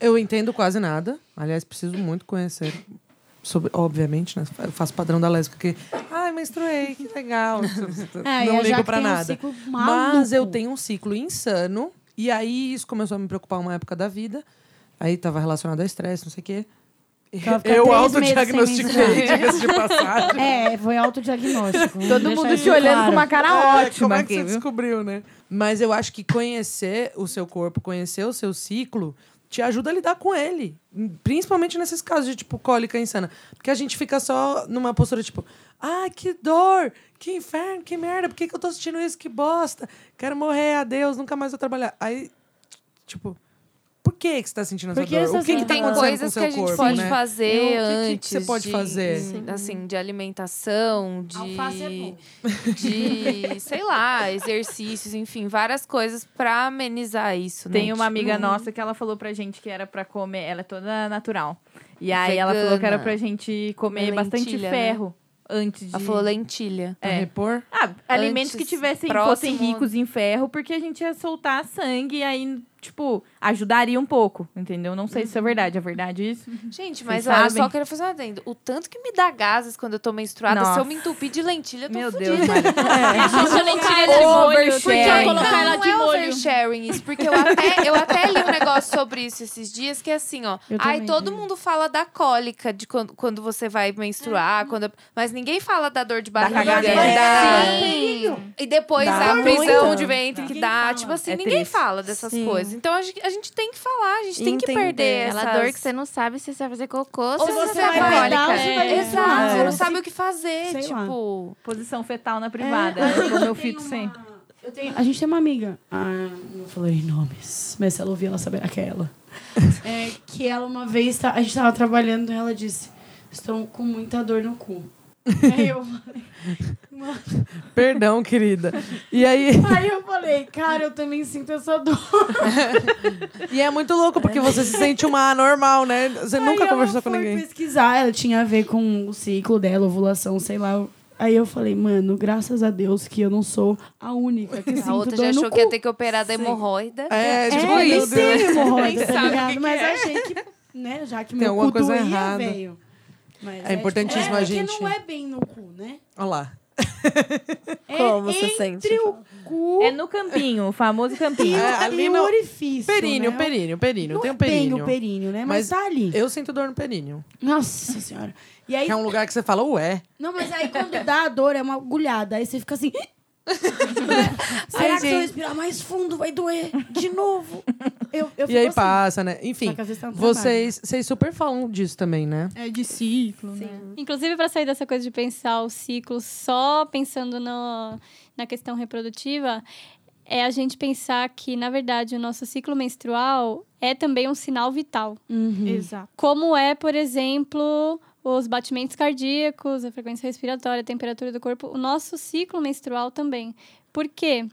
eu entendo quase nada. Aliás, preciso muito conhecer. Sobre, obviamente, né? Eu faço padrão da lésbica que. Ai, menstruei, que legal. É, não ligo um nada. ciclo Mas eu tenho um ciclo insano. E aí isso começou a me preocupar uma época da vida. Aí tava relacionado a estresse, não sei o quê. Eu autodiagnostiquei, diga-se de passagem. É, foi autodiagnóstico. Todo mundo te olhando claro. com uma cara É, ótima como é que aqui, você viu? descobriu, né? Mas eu acho que conhecer o seu corpo, conhecer o seu ciclo, te ajuda a lidar com ele. Principalmente nesses casos de, tipo, cólica insana. Porque a gente fica só numa postura, tipo... Ai, que dor! Que inferno, que merda! Por que, que eu tô sentindo isso? Que bosta! Quero morrer, adeus, nunca mais vou trabalhar. Aí, tipo... Por que, que você tá sentindo essa Por que dor? O que, que tá tá tem acontecendo coisas com que o a seu gente corpo, pode né? fazer Eu- o que que antes. você pode de- fazer? Assim, de alimentação, de. Alface é bom. de, sei lá, exercícios, enfim, várias coisas pra amenizar isso, né? Tem uma amiga Tipo, nossa que ela falou pra gente que era pra comer. Ela é toda natural. E aí ela falou que era Vegana. pra gente comer Comer bastante lentilha, ferro antes de. Ela falou lentilha. Pra É. repor? Ah, alimentos que Antes, tivessem, próximo- fossem ricos em ferro, porque a gente ia soltar sangue e aí, tipo, ajudaria um pouco, entendeu? Não sei se isso é verdade, é verdade isso? Gente, mas Vocês olha, eu só quero fazer um adendo. O tanto que me dá gases quando eu tô menstruada, se Nossa. eu me entupir de lentilha, eu tô Meu fodida. Deus. Deixa a lentilha de molho. Oversharing. Podia colocar Não, ela não de é molho. oversharing isso, porque eu até, eu até li um negócio sobre isso esses dias que é assim, ó. Eu também, todo é. mundo fala da cólica de quando, quando você vai menstruar, quando, mas ninguém fala da dor de barriga. da- Sim. E depois Dá a prisão muito. de ventre que dá. fala. Tipo assim, É ninguém triste. fala dessas Sim. coisas. Então a gente, a gente tem que falar, a gente tem que Entender. perder Aquela essas... dor que você não sabe se você vai fazer cocô ou se você você vai vai peidar, você vai É. Exato, você É. não sabe o que fazer. Sei lá. tipo, Posição fetal na privada. É. O meu filho Tem sempre. uma- eu tenho- a gente tem uma amiga, ah, não falarei nomes, mas se ela ouvir, ela saberá que é ela. É, que ela uma vez, tá- a gente tava trabalhando e ela disse: Estou com muita dor no cu. Eu, Perdão, querida. E aí. aí eu falei, cara, eu também sinto essa dor. E é muito louco, porque você se sente uma anormal, né? Você Aí nunca conversou com foi ninguém. pesquisar, ela tinha a ver com o ciclo dela, ovulação, sei lá. Aí eu falei, mano, graças a Deus que eu não sou a única que sinto a outra dor já achou que ia ter que operar da hemorroida. É, É, tipo nem isso. tem hemorroida, tá ligado? que que Mas é. achei que, né, já que Tem meu alguma cu coisa doía, errada. veio. Mas É importantíssimo tipo, a é gente- que não é bem no cu, né? Olha lá. É Como você entre sente? o cu É no campinho, o famoso campinho. É, e ali o no- orifício, Períneo, né? períneo, períneo. Não Tem um é bem períneo. o períneo, né? Mas Mas, tá ali. Eu sinto dor no períneo. Nossa senhora. E aí, Que é um lugar que você fala, ué. não, mas aí quando dá a dor é uma agulhada. Aí você fica assim... Será que se eu respirar mais fundo vai doer de novo? Eu, eu E aí assim. passa, né? Enfim, tá no trabalho. vocês, vocês super falam disso também, né? É de ciclo, né? Inclusive, para sair dessa coisa de pensar o ciclo só pensando no, na questão reprodutiva, é a gente pensar que, na verdade, o nosso ciclo menstrual é também um sinal vital. Uhum. Exato. Como é, por exemplo, os batimentos cardíacos, a frequência respiratória, a temperatura do corpo, o nosso ciclo menstrual também. Por quê?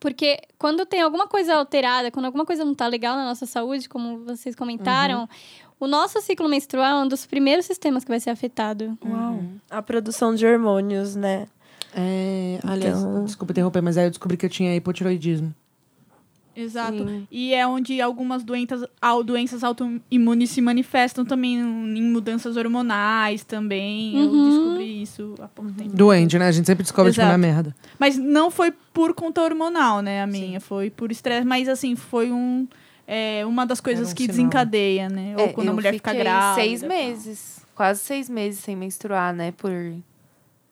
Porque quando tem alguma coisa alterada, quando alguma coisa não está legal na nossa saúde, como vocês comentaram, o nosso ciclo menstrual é um dos primeiros sistemas que vai ser afetado. Uau. A produção de hormônios, né? É, aliás, Então- desculpa interromper, mas aí eu descobri que eu tinha hipotiroidismo. Exato. Sim. E é onde algumas doenças, doenças autoimunes se manifestam também em mudanças hormonais também. Eu Uhum. descobri isso há pouco tempo. Doente, né? A gente sempre descobre tipo, na Exato. merda. Mas não foi por conta hormonal, né, a minha. Foi por estresse. Mas, assim, foi um, é, uma das coisas um que sinal. desencadeia, né? Ou É, quando a eu mulher fica fiquei grávida. seis tal. meses. Quase seis meses sem menstruar, né? Por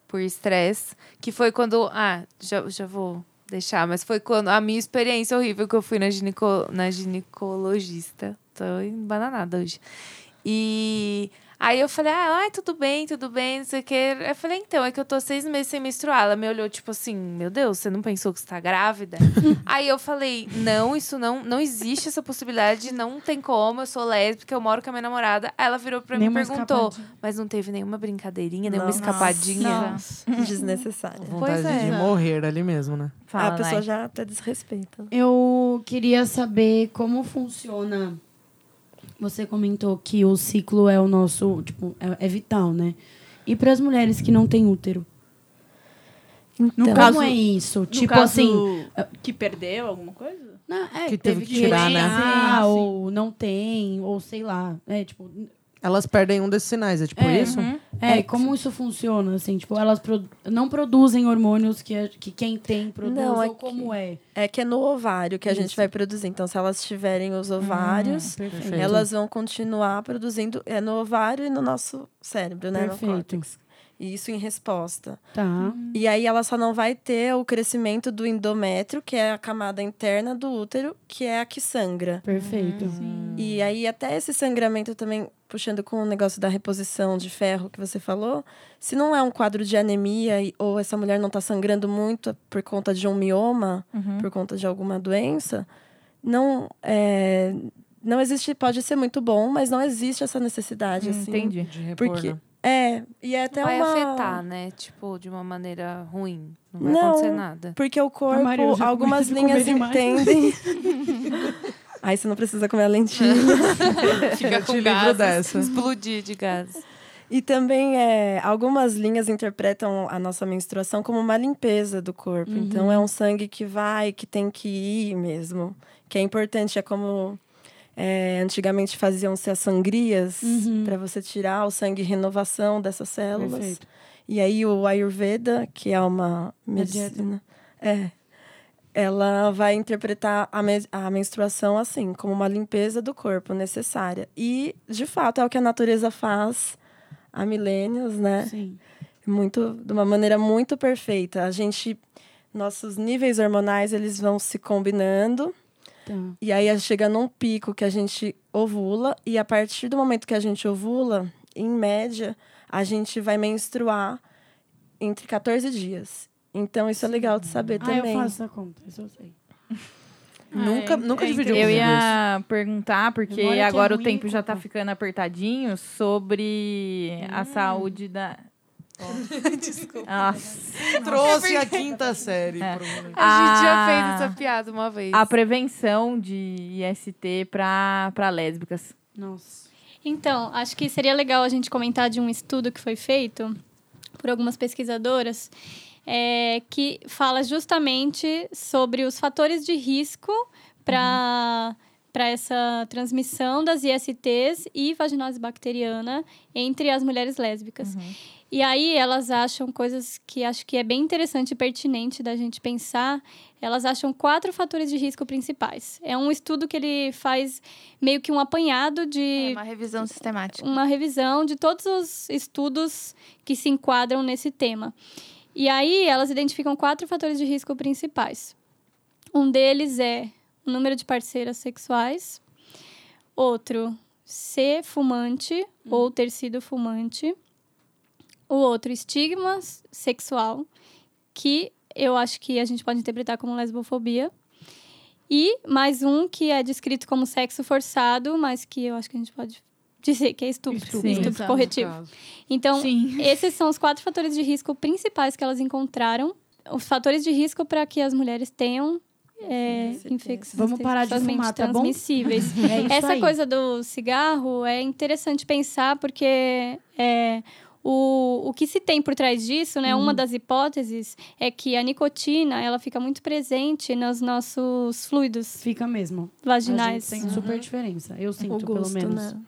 por estresse. Que foi quando. Ah, já, já vou deixar, mas foi quando a minha experiência horrível que eu fui na, gineco, na ginecologista. Tô embananada hoje. E aí eu falei, ah, ai, tudo bem, tudo bem, não sei o quê. Eu falei, então, é que eu tô seis meses sem menstruar. Ela me olhou, tipo assim, meu Deus, você não pensou que você tá grávida? aí eu falei, não, isso não, não existe essa possibilidade, não tem como, eu sou lésbica, eu moro com a minha namorada. Aí ela virou pra mim e perguntou, escapadinha. mas não teve nenhuma brincadeirinha, nenhuma Nossa. escapadinha? Nossa. Desnecessária. Vontade é. de morrer ali mesmo, né? Fala, a pessoa Nai. já até desrespeita. Eu queria saber como funciona. Você comentou que o ciclo é o nosso, tipo, é, é vital, né? E para as mulheres que não têm útero, No Então, caso, como é isso? no Tipo caso assim, Que perdeu alguma coisa? não, é, que teve teve que tirar, né? retirar, Sim, sim. ou não tem, ou sei lá, é tipo, Elas perdem um desses sinais, é tipo É. isso? é, como isso funciona assim, tipo, elas produ- não produzem hormônios que, a- que quem tem produz Não, é ou como é? É que é no ovário que a gente Isso. vai produzir. Então, se elas tiverem os ovários, Perfeito. elas vão continuar produzindo é no ovário e no nosso cérebro, né? Perfeito. No córtex. Isso em resposta. Tá. E aí ela só não vai ter o crescimento do endométrio, que é a camada interna do útero, que é a que sangra. Perfeito. E aí, até esse sangramento também, puxando com o negócio da reposição de ferro que você falou, se não é um quadro de anemia ou essa mulher não está sangrando muito por conta de um mioma, por conta de alguma doença, não é, não existe, pode ser muito bom, mas não existe essa necessidade, assim. Entendi. De repor, Porque- né? É, e é até vai uma... afetar, né? Tipo, de uma maneira ruim. Não vai Não. acontecer nada. Porque o corpo, Maria, algumas linhas entendem... Aí você não precisa comer a lentilha. Fica te livro dessa. Explodir de gás. E também é, algumas linhas interpretam a nossa menstruação como uma limpeza do corpo. Então é um sangue que vai, que tem que ir mesmo. Que é importante, é como é, antigamente faziam-se as sangrias para você tirar o sangue e renovação dessas células. Perfeito. E aí o Ayurveda, que é uma medicina. É. ela vai interpretar a, me- a menstruação assim, como uma limpeza do corpo necessária. E, de fato, é o que a natureza faz há milênios, né? Sim. muito de uma maneira muito perfeita. A gente nossos níveis hormonais eles vão se combinando Tá. e aí chega num pico que a gente ovula e a partir do momento que a gente ovula, em média, a gente vai menstruar entre 14 dias. Então isso é legal de saber Ah, eu também. faço essa conta, isso eu sei. Nunca, É, nunca é dividiu incrível. Eu comigo isso. ia perguntar, porque que é agora o tempo já tá culpa. ficando apertadinho, sobre a saúde da. Desculpa. Nossa. Trouxe a quinta série. É. pro momento. A gente já fez essa piada uma vez. A prevenção de IST para lésbicas. Nossa. Então, acho que seria legal a gente comentar de um estudo que foi feito por algumas pesquisadoras é, que fala justamente sobre os fatores de risco para para essa transmissão das ISTs e vaginose bacteriana entre as mulheres lésbicas. E aí elas acham coisas que acho que é bem interessante e pertinente da gente pensar. Elas acham quatro fatores de risco principais. É um estudo que ele faz meio que um apanhado de É uma revisão sistemática. uma revisão de todos os estudos que se enquadram nesse tema. E aí elas identificam quatro fatores de risco principais. Um deles é o número de parceiras sexuais. Outro, ser fumante ou ter sido fumante. O outro, estigma sexual, que eu acho que a gente pode interpretar como lesbofobia. E mais um que é descrito como sexo forçado, mas que eu acho que a gente pode dizer que é estupro. Estupro, Estupro, Sim, exato. corretivo. Então, Sim. esses são os quatro fatores de risco principais que elas encontraram. Os fatores de risco para que as mulheres tenham é, infecções Vamos parar de fumar, tá bom? transmissíveis. É isso Essa aí. coisa do cigarro é interessante pensar porque é, o, o que se tem por trás disso, né? Uhum. Uma das hipóteses é que a nicotina ela fica muito presente nos nossos fluidos Fica mesmo. Vaginais. tem super diferença. Eu sinto, gosto, pelo menos. né?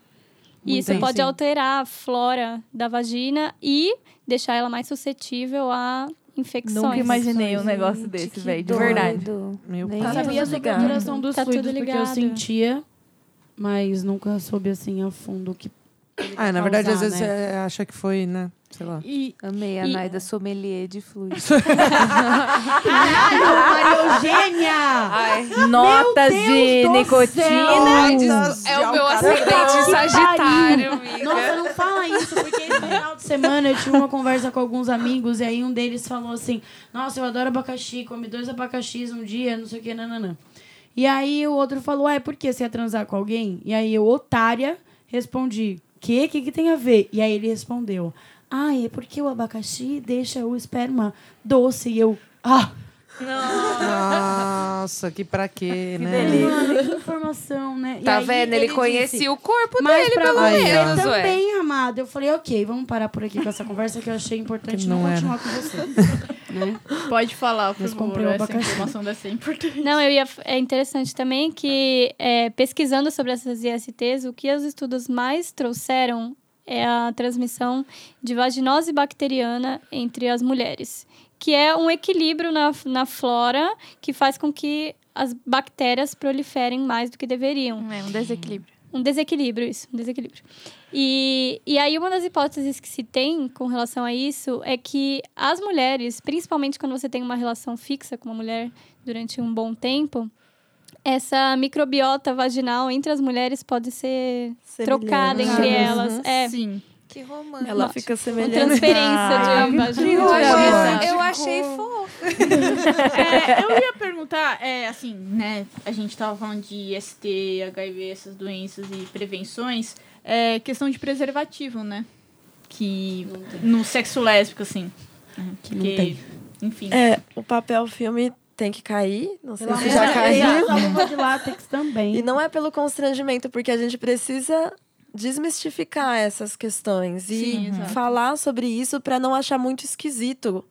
E isso Muito pode sim. alterar a flora da vagina e deixar ela mais suscetível a infecções. Nunca imaginei um Gente, negócio desse, que velho, de verdade. doido. Meu Nem Tá Eu sabia sobre a ligado. alteração dos Tá tudo fluidos, porque eu ligado. sentia, mas nunca soube assim a fundo o que. Ah, na verdade, às causar, vezes né? você acha que foi, né? Sei lá. E Amei a E- Naida sommelier de fluido. Maria Eugênia! Ai, Notas Deus de do nicotina. céu! é o meu que sagitário, amiga. Nossa, não fala isso, porque final de semana eu tive uma conversa com alguns amigos e aí um deles falou assim: Nossa, eu adoro abacaxi, come dois abacaxis um dia, não sei o que, nananã. E aí o outro falou: Ué, por que você ia transar com alguém? E aí eu, otária, respondi: Que? Que, que tem a ver? E aí ele respondeu: Ah, é porque o abacaxi deixa o esperma doce. E eu, ah, Nossa, que pra quê, né? mano, que informação, né? E Tá aí vendo? Ele, disse, conhecia o corpo mas dele, pelo você menos, ué. também, amado. Eu falei, ok, vamos parar por aqui com essa conversa que eu achei importante Que não, não continuar com você. né? pode falar, por Mas favor. Essa abacaxi. informação deve ser importante. Não, eu ia. É interessante também que, é, pesquisando sobre essas ISTs, o que os estudos mais trouxeram é a transmissão de vaginose bacteriana entre as mulheres, que é um equilíbrio na, na flora que faz com que as bactérias proliferem mais do que deveriam. É um desequilíbrio. Um desequilíbrio, isso, um desequilíbrio. E, e aí, uma das hipóteses que se tem com relação a isso é que as mulheres, principalmente quando você tem uma relação fixa com uma mulher durante um bom tempo, essa microbiota vaginal entre as mulheres pode ser trocada entre Uhum. elas. É, Sim. Que romântico. Ela Uma- fica uma semelhante. transferência Ai, de vagina. Eu, eu achei fofo. É, eu ia perguntar, é, assim, né? A gente tava falando de ST, HIV, essas doenças e prevenções. É questão de preservativo, né? Que no sexo lésbico, assim. Que não tem. enfim. É, o papel filme tem que cair. Não sei se já de caiu. Luva de látex também. E não é pelo constrangimento, porque a gente precisa desmistificar essas questões e Sim, falar sobre isso para não achar muito esquisito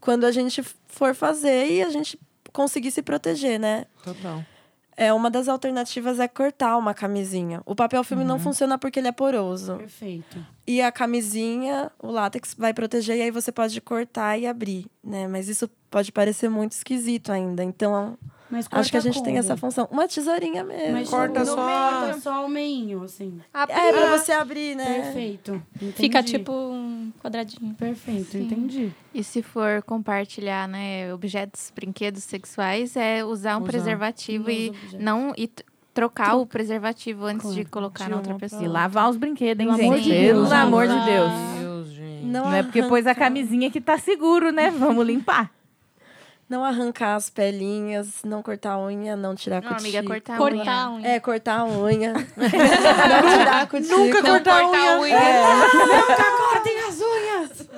quando a gente for fazer e a gente conseguir se proteger, né? Total. É uma das alternativas é cortar uma camisinha. O papel filme Uhum. não funciona porque ele é poroso. Perfeito. E a camisinha, o látex vai proteger e aí você pode cortar e abrir, né? Mas isso pode parecer muito esquisito ainda. Então, Mas acho que a gente tem como? essa função. Uma tesourinha mesmo. Mas Corta no só- meio, só o meinho, assim. É, pra você abrir, né? Perfeito. Fica entendi. tipo um quadradinho. Perfeito, Sim. entendi. E se for compartilhar, né, objetos, brinquedos sexuais, é usar um Usar. preservativo e objetos. não e trocar o preservativo antes de Claro. colocar De na outra pessoa. E lavar os brinquedos, hein, Pelo amor gente? de Deus, Pelo amor de. Deus. Deus, gente. Não, Não é porque pôs a camisinha que tá seguro, né? Vamos limpar. Não arrancar as pelinhas, não cortar a unha, não tirar Não, cutícula. amiga, cortar a Cortar unha. a unha. É, cortar a unha. não tirar a cutícula. Nunca cortar a unha. Cortem as unhas!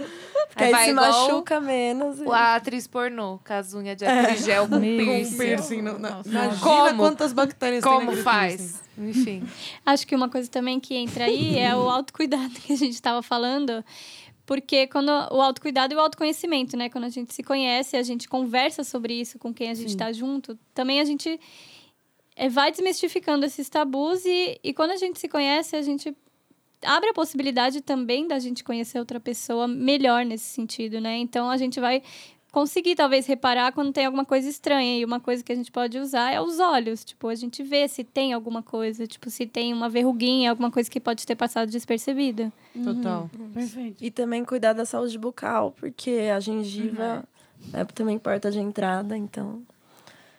Porque aí vai se machuca menos. e- A atriz pornô, com as unhas de atrigel com piercing. Piercing. não- não- Imagina Como? quantas bactérias tem Como naquele faz? piercing. Enfim. Acho que uma coisa também que entra aí é o autocuidado que a gente estava falando. Porque quando o autocuidado e o autoconhecimento, né? Quando a gente se conhece, a gente conversa sobre isso com quem a gente está junto, também a gente é, vai desmistificando esses tabus e, e quando a gente se conhece, a gente abre a possibilidade também da gente conhecer outra pessoa melhor nesse sentido, né? Então a gente vai conseguir talvez reparar quando tem alguma coisa estranha e uma coisa que a gente pode usar é os olhos, tipo, a gente vê se tem alguma coisa, tipo, se tem uma verruguinha, alguma coisa que pode ter passado despercebida. Total. Perfeito. E também cuidar da saúde bucal, porque a gengiva é também porta de entrada, então.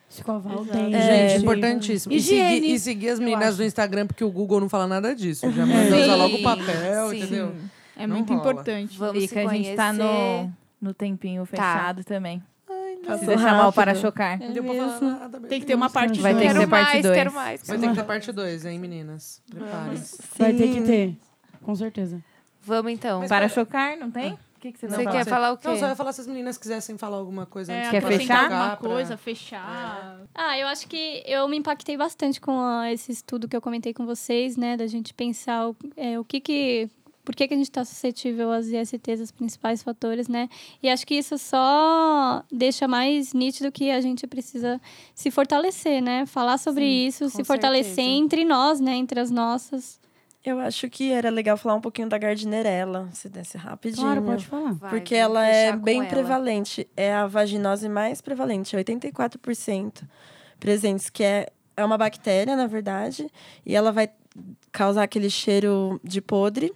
Escovar o dente. É, Gente, importantíssimo. E seguir, e seguir as meninas do Instagram, porque o Google não fala nada disso. Já manda usar logo o papel, sim. entendeu? É Não muito rola. importante. Vamos Fica, se a gente tá no, conhecer. No tempinho Tá. fechado também. Passou Precisa chamar o rápido. para-chocar. Não deu pra falar. Tem que ter uma parte Vai ter que ser parte mais, dois. quero mais. Vai ter que ter parte 2, hein, meninas? Preparem-se. Vai ter que ter. Com certeza. Vamos então. Para-chocar, não tem? O que, que você não quer falar o quê? Não, só ia falar se as meninas quisessem falar alguma coisa É, antes Quer fechar? alguma tocar pra- coisa, fechar. Ah, eu acho que eu me impactei bastante com ah, esse estudo que eu comentei com vocês, né? Da gente pensar o, é, o que que... Por que, que a gente está suscetível às ISTs, os principais fatores, né? E acho que isso só deixa mais nítido que a gente precisa se fortalecer, né? Falar sobre Sim, isso, se fortalecer certeza. entre nós, né? Entre as nossas. Eu acho que era legal falar um pouquinho da Gardnerella, se desse rapidinho. Claro, pode falar. Vai, porque ela é bem ela. prevalente. É a vaginose mais prevalente, 84% presentes, que é, é uma bactéria, na verdade, e ela vai causar aquele cheiro de podre.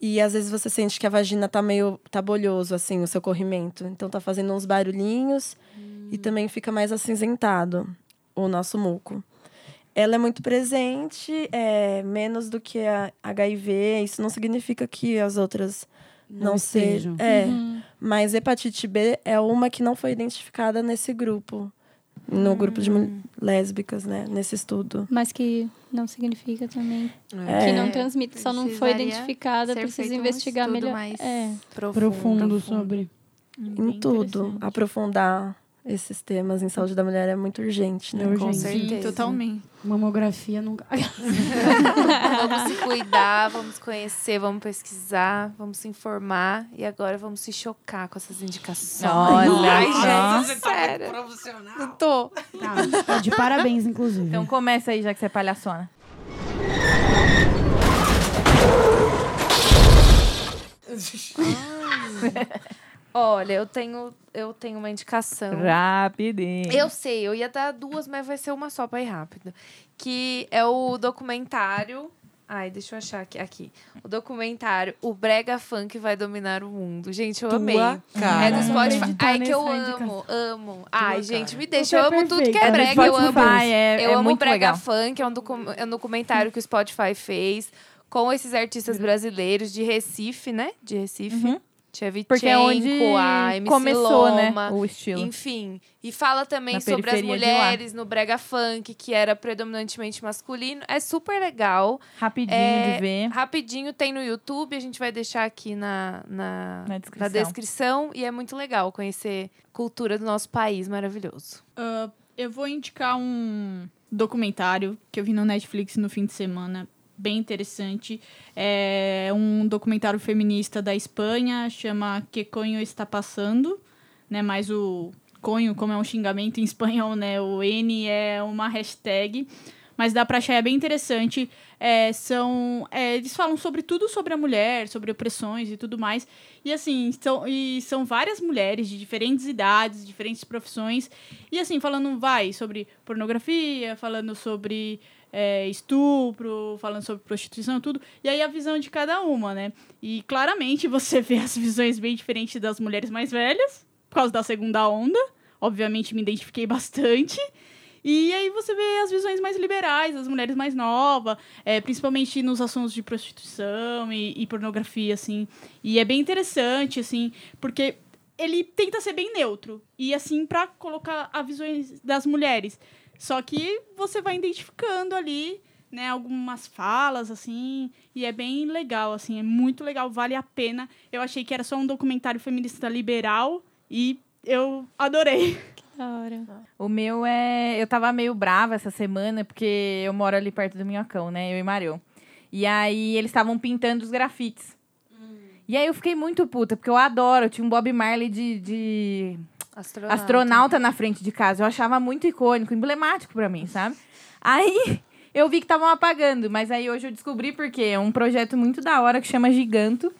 E às vezes você sente que a vagina tá meio tá bolhoso, assim, o seu corrimento. Então tá fazendo uns barulhinhos e também fica mais acinzentado o nosso muco. Ela é muito presente, é menos do que a HIV. Isso não significa que as outras não, estejam. sejam. É, Uhum. mas hepatite B é uma que não foi identificada nesse grupo. No grupo de mul- lésbicas, né? Nesse estudo. Mas que não significa também É. que não transmite, só não foi identificada, precisa um investigar estudo melhor. mais É. Profundo sobre. em tudo. Aprofundar esses temas em saúde da mulher é muito urgente, né? É Com urgente. certeza. Sim, totalmente. Mamografia nunca. Vamos se cuidar, vamos conhecer, vamos pesquisar, vamos se informar e agora vamos se chocar com essas indicações. Olha Ai, gente, sério. Não tô. Tá. Tá de parabéns, inclusive. Então começa aí, já que você é palhaçona. Olha, eu tenho, eu tenho uma indicação. Rapidinho. Eu sei, eu ia dar duas, mas vai ser uma só pra ir rápido. Que é o documentário. Ai, deixa eu achar aqui. aqui. O documentário O Brega Funk Vai Dominar o Mundo. Gente, eu amei. Tua cara. É do Spotify. Ai, que eu amo, amo. Ai, Tua gente, cara. me deixa. Eu é amo tudo que é É brega. Eu amo. Spotify, é, Eu é amo Brega legal. Funk, é um, docu é um documentário que o Spotify fez com esses artistas brasileiros de Recife, né? De Recife. Uhum. Tchevchenko, Porque é onde a MC começou, Loma, né, o estilo. Enfim. E fala também Na sobre as mulheres no Brega Funk, que era predominantemente masculino. É super legal. Rapidinho É, de ver. Rapidinho tem no YouTube, a gente vai deixar aqui na, na, Na na descrição. descrição. E é muito legal conhecer cultura do nosso país maravilhoso. Ah, eu vou indicar um documentário que eu vi no Netflix no fim de semana, bem interessante. É um documentário feminista da Espanha, chama Que Conho Está Passando, né? Mas o conho, como é um xingamento em espanhol, né? O N é uma hashtag. mas dá pra achar é bem interessante. É, são, é, eles falam sobre tudo sobre a mulher, sobre opressões e tudo mais. E assim, são, e são várias mulheres de diferentes idades, diferentes profissões. E assim, falando, vai, sobre pornografia, falando sobre é, estupro, falando sobre prostituição, tudo. E aí a visão de cada uma, né? E claramente você vê as visões bem diferentes das mulheres mais velhas, por causa da segunda onda. Obviamente me identifiquei bastante. E aí você vê as visões mais liberais, as mulheres mais novas, é, principalmente nos assuntos de prostituição e, e, pornografia, assim. E é bem interessante, assim, porque ele tenta ser bem neutro. E, assim, para colocar as visões das mulheres. Só que você vai identificando ali, né, algumas falas, assim, e é bem legal, assim, é muito legal, vale a pena. Eu achei que era só um documentário feminista liberal e eu adorei. Da hora. O meu é. Eu tava meio brava essa semana, porque eu moro ali perto do Minhocão, né? Eu e Marion. E aí eles estavam pintando os grafites. E aí eu fiquei muito puta, porque eu adoro. Eu tinha um Bob Marley de, de Astronauta. astronauta na frente de casa. Eu achava muito icônico, emblemático pra mim, sabe? Aí eu vi que estavam apagando, mas aí hoje eu descobri porque é um projeto muito da hora que chama Giganto,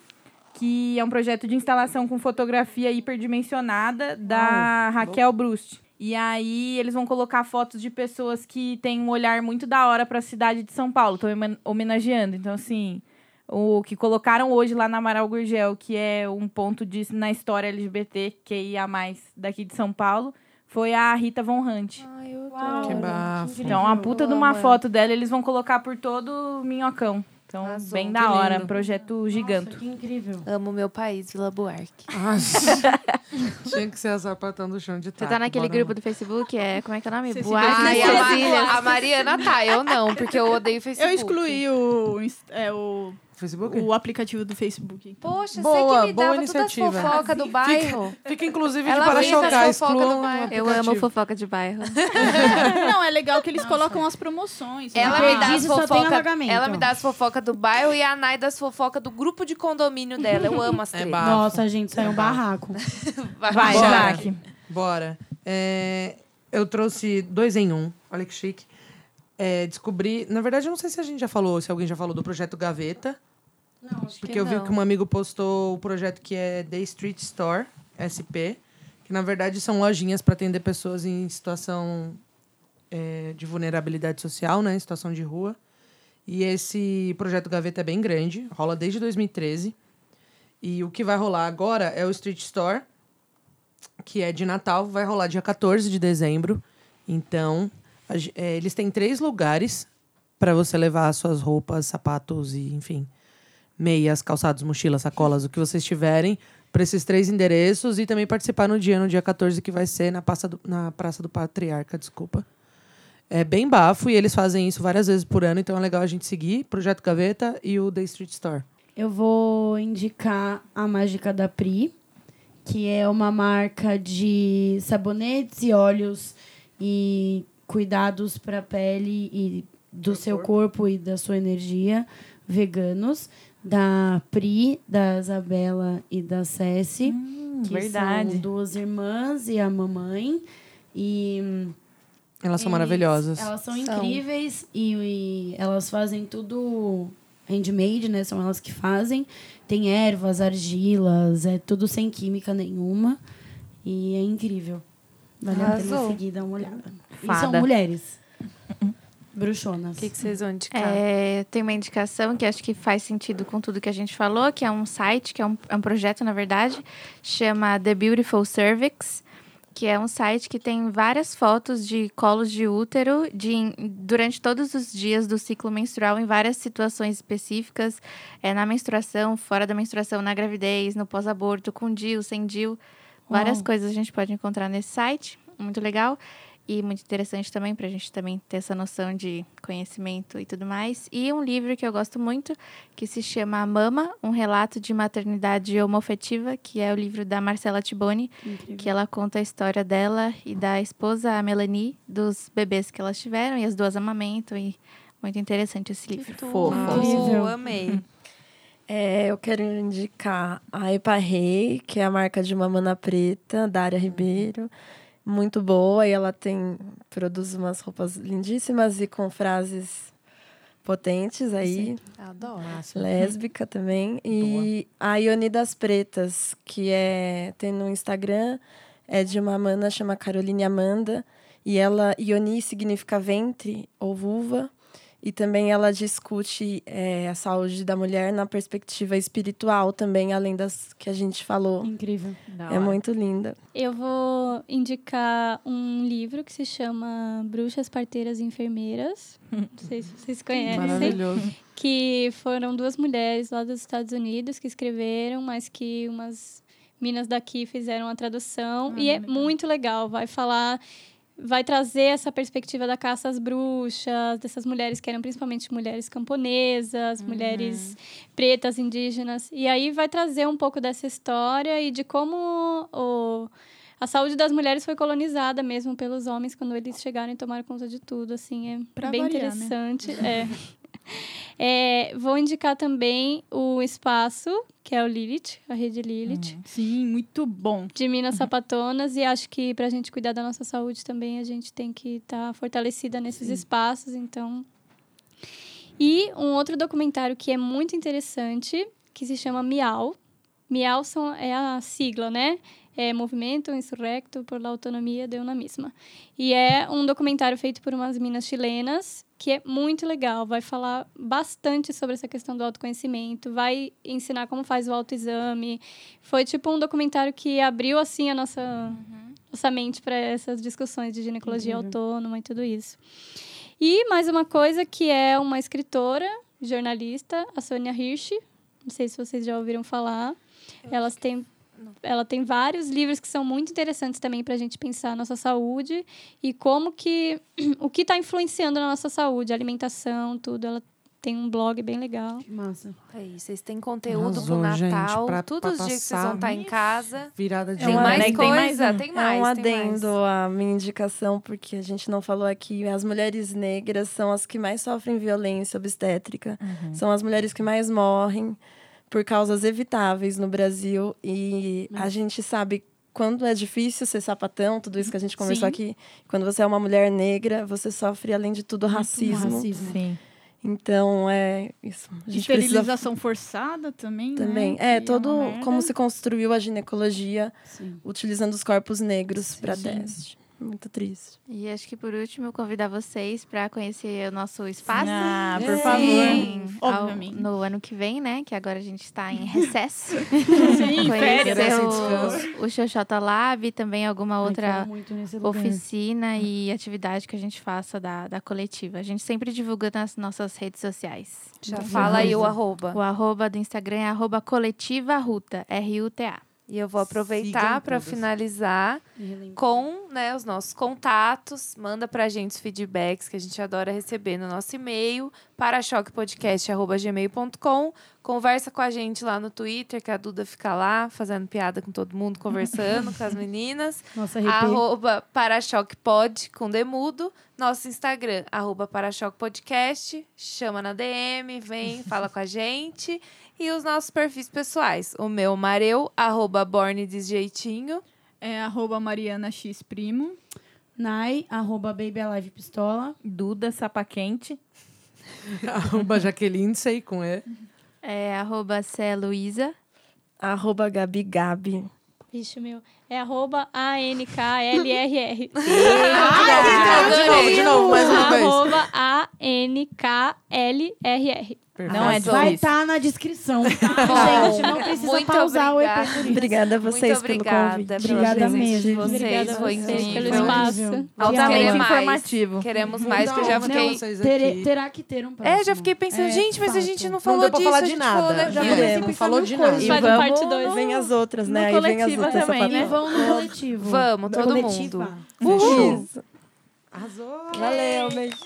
que é um projeto de instalação com fotografia hiperdimensionada da Raquel Brust. E aí eles vão colocar fotos de pessoas que têm um olhar muito da hora para a cidade de São Paulo. Estão homenageando. Então, assim, o que colocaram hoje lá na Amaral Gurgel, que é um ponto de, na história LGBT que ia mais daqui de São Paulo, foi a Rita Von Hunt. Ai, eu Uau. Que bafo. Então, a puta de uma foto dela, eles vão colocar por todo o Minhocão. Então, Arrasou. bem da hora. lindo. Projeto giganto. Que incrível. amo meu país, Vila Buarque. Tinha que ser a sapatão do chão de Você taco. tá naquele bora grupo lá. do Facebook? É, como é que é o nome? Você Boate Ai, a, Ma- Cecílias. a Mariana tá, eu não, porque eu odeio Facebook. Eu excluí o, é, o, Facebook? o aplicativo do Facebook. Poxa, Boa, você que me boa dava todas as iniciativa. fofocas do bairro. Fica inclusive de Ela para vem das chocar, excluam. Eu amo fofoca de bairro. Não, é legal que eles colocam as promoções. Ela né? me dá as alagamento. Ela me dá as fofocas do bairro e a Nai das fofocas do grupo de condomínio dela. Eu amo as É três. bafo. Nossa, gente, saiu um barraco. Vai, Vai, Bora. Jaque. Bora. É, eu trouxe dois em um. Olha que chique. É, descobri. Na verdade, eu não sei se a gente já falou, se alguém já falou do projeto Gaveta. Não, acho Porque que eu vi não. que um amigo postou o projeto que é The Street Store, SP, que na verdade são lojinhas para atender pessoas em situação é, de vulnerabilidade social, né? Em situação de rua. E esse projeto Gaveta é bem grande, rola desde 2013. E o que vai rolar agora é o Street Store, que é de Natal, vai rolar dia 14 de dezembro. Então, a é, eles têm três lugares para você levar suas roupas, sapatos e, enfim, meias, calçados, mochilas, sacolas, o que vocês tiverem, para esses três endereços e também participar no dia, no dia 14, que vai ser na Praça do, na Praça do Patriarca, desculpa. É bem bafo e eles fazem isso várias vezes por ano, então é legal a gente seguir Projeto Gaveta e o The Street Store. Eu vou indicar a Mágica da Pri, que é uma marca de sabonetes e óleos e cuidados para a pele e do seu corpo e da sua energia veganos. Da Pri, da Isabela e da Ceci. que verdade. são duas irmãs e a mamãe. E hum, Elas são eles- maravilhosas. Elas são, São. incríveis e, e elas fazem tudo handmade, né? São elas que fazem. Tem ervas, argilas, é tudo sem química nenhuma. E é incrível. Vale a pena seguir, dar uma olhada. E Fada. são mulheres. Bruxonas. O que, que vocês vão indicar? É, tem uma indicação que acho que faz sentido com tudo que a gente falou, que é um site, que é um, é um projeto, na verdade, chama The Beautiful Cervix, que é um site que tem várias fotos de colos de útero de, durante todos os dias do ciclo menstrual, em várias situações específicas, é, na menstruação, fora da menstruação, na gravidez, no pós-aborto, com DIU, sem DIU. Várias Uau. coisas a gente pode encontrar nesse site, muito legal. E muito interessante também, para a gente também ter essa noção de conhecimento e tudo mais. E um livro que eu gosto muito, que se chama Mama, um relato de maternidade homoafetiva, que é o livro da Marcela Tiboni, Incrível. que ela conta a história dela e da esposa, a Melanie, dos bebês que elas tiveram, e as duas amamentam. E muito interessante esse livro. Fofo. Incrível. amei. É, eu quero indicar a Epa Rei, que é a marca de Mamana Preta, da Área Ribeiro. Muito boa e ela tem produz umas roupas lindíssimas e com frases potentes aí. Adoro. Lésbica também. E a Ioni das Pretas, que é tem no Instagram, é de uma mana chama Caroline Amanda. E ela, Ioni significa ventre ou vulva. E também ela discute é, a saúde da mulher na perspectiva espiritual também, além das que a gente falou. Incrível. É muito linda. Eu vou indicar um livro que se chama Bruxas, Parteiras e Enfermeiras. Não sei se vocês conhecem. Maravilhoso. Que foram duas mulheres lá dos Estados Unidos que escreveram, mas que umas minas daqui fizeram a tradução. Ah, e é legal. muito legal. Vai falar. Vai trazer essa perspectiva da caça às bruxas, dessas mulheres que eram principalmente mulheres camponesas, mulheres pretas, indígenas. E aí vai trazer um pouco dessa história e de como o, a saúde das mulheres foi colonizada mesmo pelos homens quando eles chegaram e tomaram conta de tudo. Assim, é Pra bem variar, né? interessante. É. É, vou indicar também o Espaço, que é o Lilith, a rede Lilith, Sim, muito bom. de Minas Sapatonas. E acho que para a gente cuidar da nossa saúde também, a gente tem que estar fortalecida nesses espaços. Então. E um outro documentário que é muito interessante, que se chama Miau. Miau são, é a sigla, né? É Movimento Insurrecto por la Autonomia de una Misma. E é um documentário feito por umas minas chilenas, que é muito legal. Vai falar bastante sobre essa questão do autoconhecimento, vai ensinar como faz o autoexame. Foi tipo um documentário que abriu, assim, a nossa, nossa mente para essas discussões de ginecologia autônoma e tudo isso. E mais uma coisa que é uma escritora, jornalista, a Sônia Hirsch. Não sei se vocês já ouviram falar. Elas têm, ela tem vários livros que são muito interessantes também para a gente pensar a nossa saúde e como que o que está influenciando na nossa saúde, alimentação, tudo. Ela tem um blog bem legal. Que massa. Aí, vocês têm conteúdo Arrasou, pro gente, Natal. pra- Todos pra os dias que vocês passar. vão estar em casa. Virada de Tem uma- mais né, que tem mais coisa? um. Tem mais. é um tem mais. adendo à minha indicação, porque a gente não falou aqui. As mulheres negras são as que mais sofrem violência obstétrica. São as mulheres que mais morrem por causas evitáveis no Brasil. E a gente sabe quando é difícil ser sapatão, tudo isso que a gente conversou Sim. aqui. Quando você é uma mulher negra, você sofre, além de tudo, racismo. Racismo. Sim. Então, é isso. A gente precisa Esterilização forçada também, também. né? É, Que todo uma merda. como se construiu a ginecologia Sim. utilizando os corpos negros para teste. Muito triste. E acho que por último, eu convidar vocês para conhecer o nosso espaço. Ah, por Sim, favor. ao- no ano que vem, né? Que agora a gente está em recesso. Sim, Conhecer férias. o, o Xoxota Lab e também alguma outra oficina e atividade que a gente faça da, da coletiva. A gente sempre divulga nas nossas redes sociais. Já Muito fala aí o bom. arroba. O arroba do Instagram é arroba coletiva ruta, R-U-T-A. E eu vou aproveitar para finalizar com né, os nossos contatos. Manda pra gente os feedbacks que a gente adora receber no nosso e-mail, parachoquepodcast.gmail.com. Conversa com a gente lá no Twitter, que a Duda fica lá fazendo piada com todo mundo, conversando com as meninas. Nossa, RP. Arroba parachoquepod com demudo. Nosso Instagram, arroba parachoquepodcast. Chama na DM, vem, fala com a gente. E os nossos perfis pessoais. O meu, Mareu, arroba borne desjeitinho. É arroba Mariana X Primo. Nai, arroba Baby Alive Pistola. Duda Sapaquente. Arroba Jaqueline, sei com E. É arroba Cé Luísa. Arroba Gabi Gabi. Vixe, meu. É arroba A-N-K-L-R-R. de novo, de novo, mais uma vez. Arroba A-N-K-L-R-R. Não é. Vai difícil. estar na descrição. tá? Bom, Gente, não precisa muito pausar obrigada. o EP por isso. Obrigada a vocês Muito pelo obrigada convite. pela Obrigada mesmo. vocês. Obrigada a Foi vocês incrível. pelo espaço. Altamente Queremos mais. informativo. Queremos mais, que eu já Vamos fiquei... aqui. terá que ter um próximo. É, já fiquei pensando, É, gente, mas a fato. gente não Não falou deu pra disso, falar a de gente nada. falou, né? Já a pensar falou de nada. E Faz vamos parte dois. no- Vem as outras, né? Aí vem as outras também, né? E vão no coletivo. Vamos, todo mundo. Uhul. Arrasou. Valeu, beijo.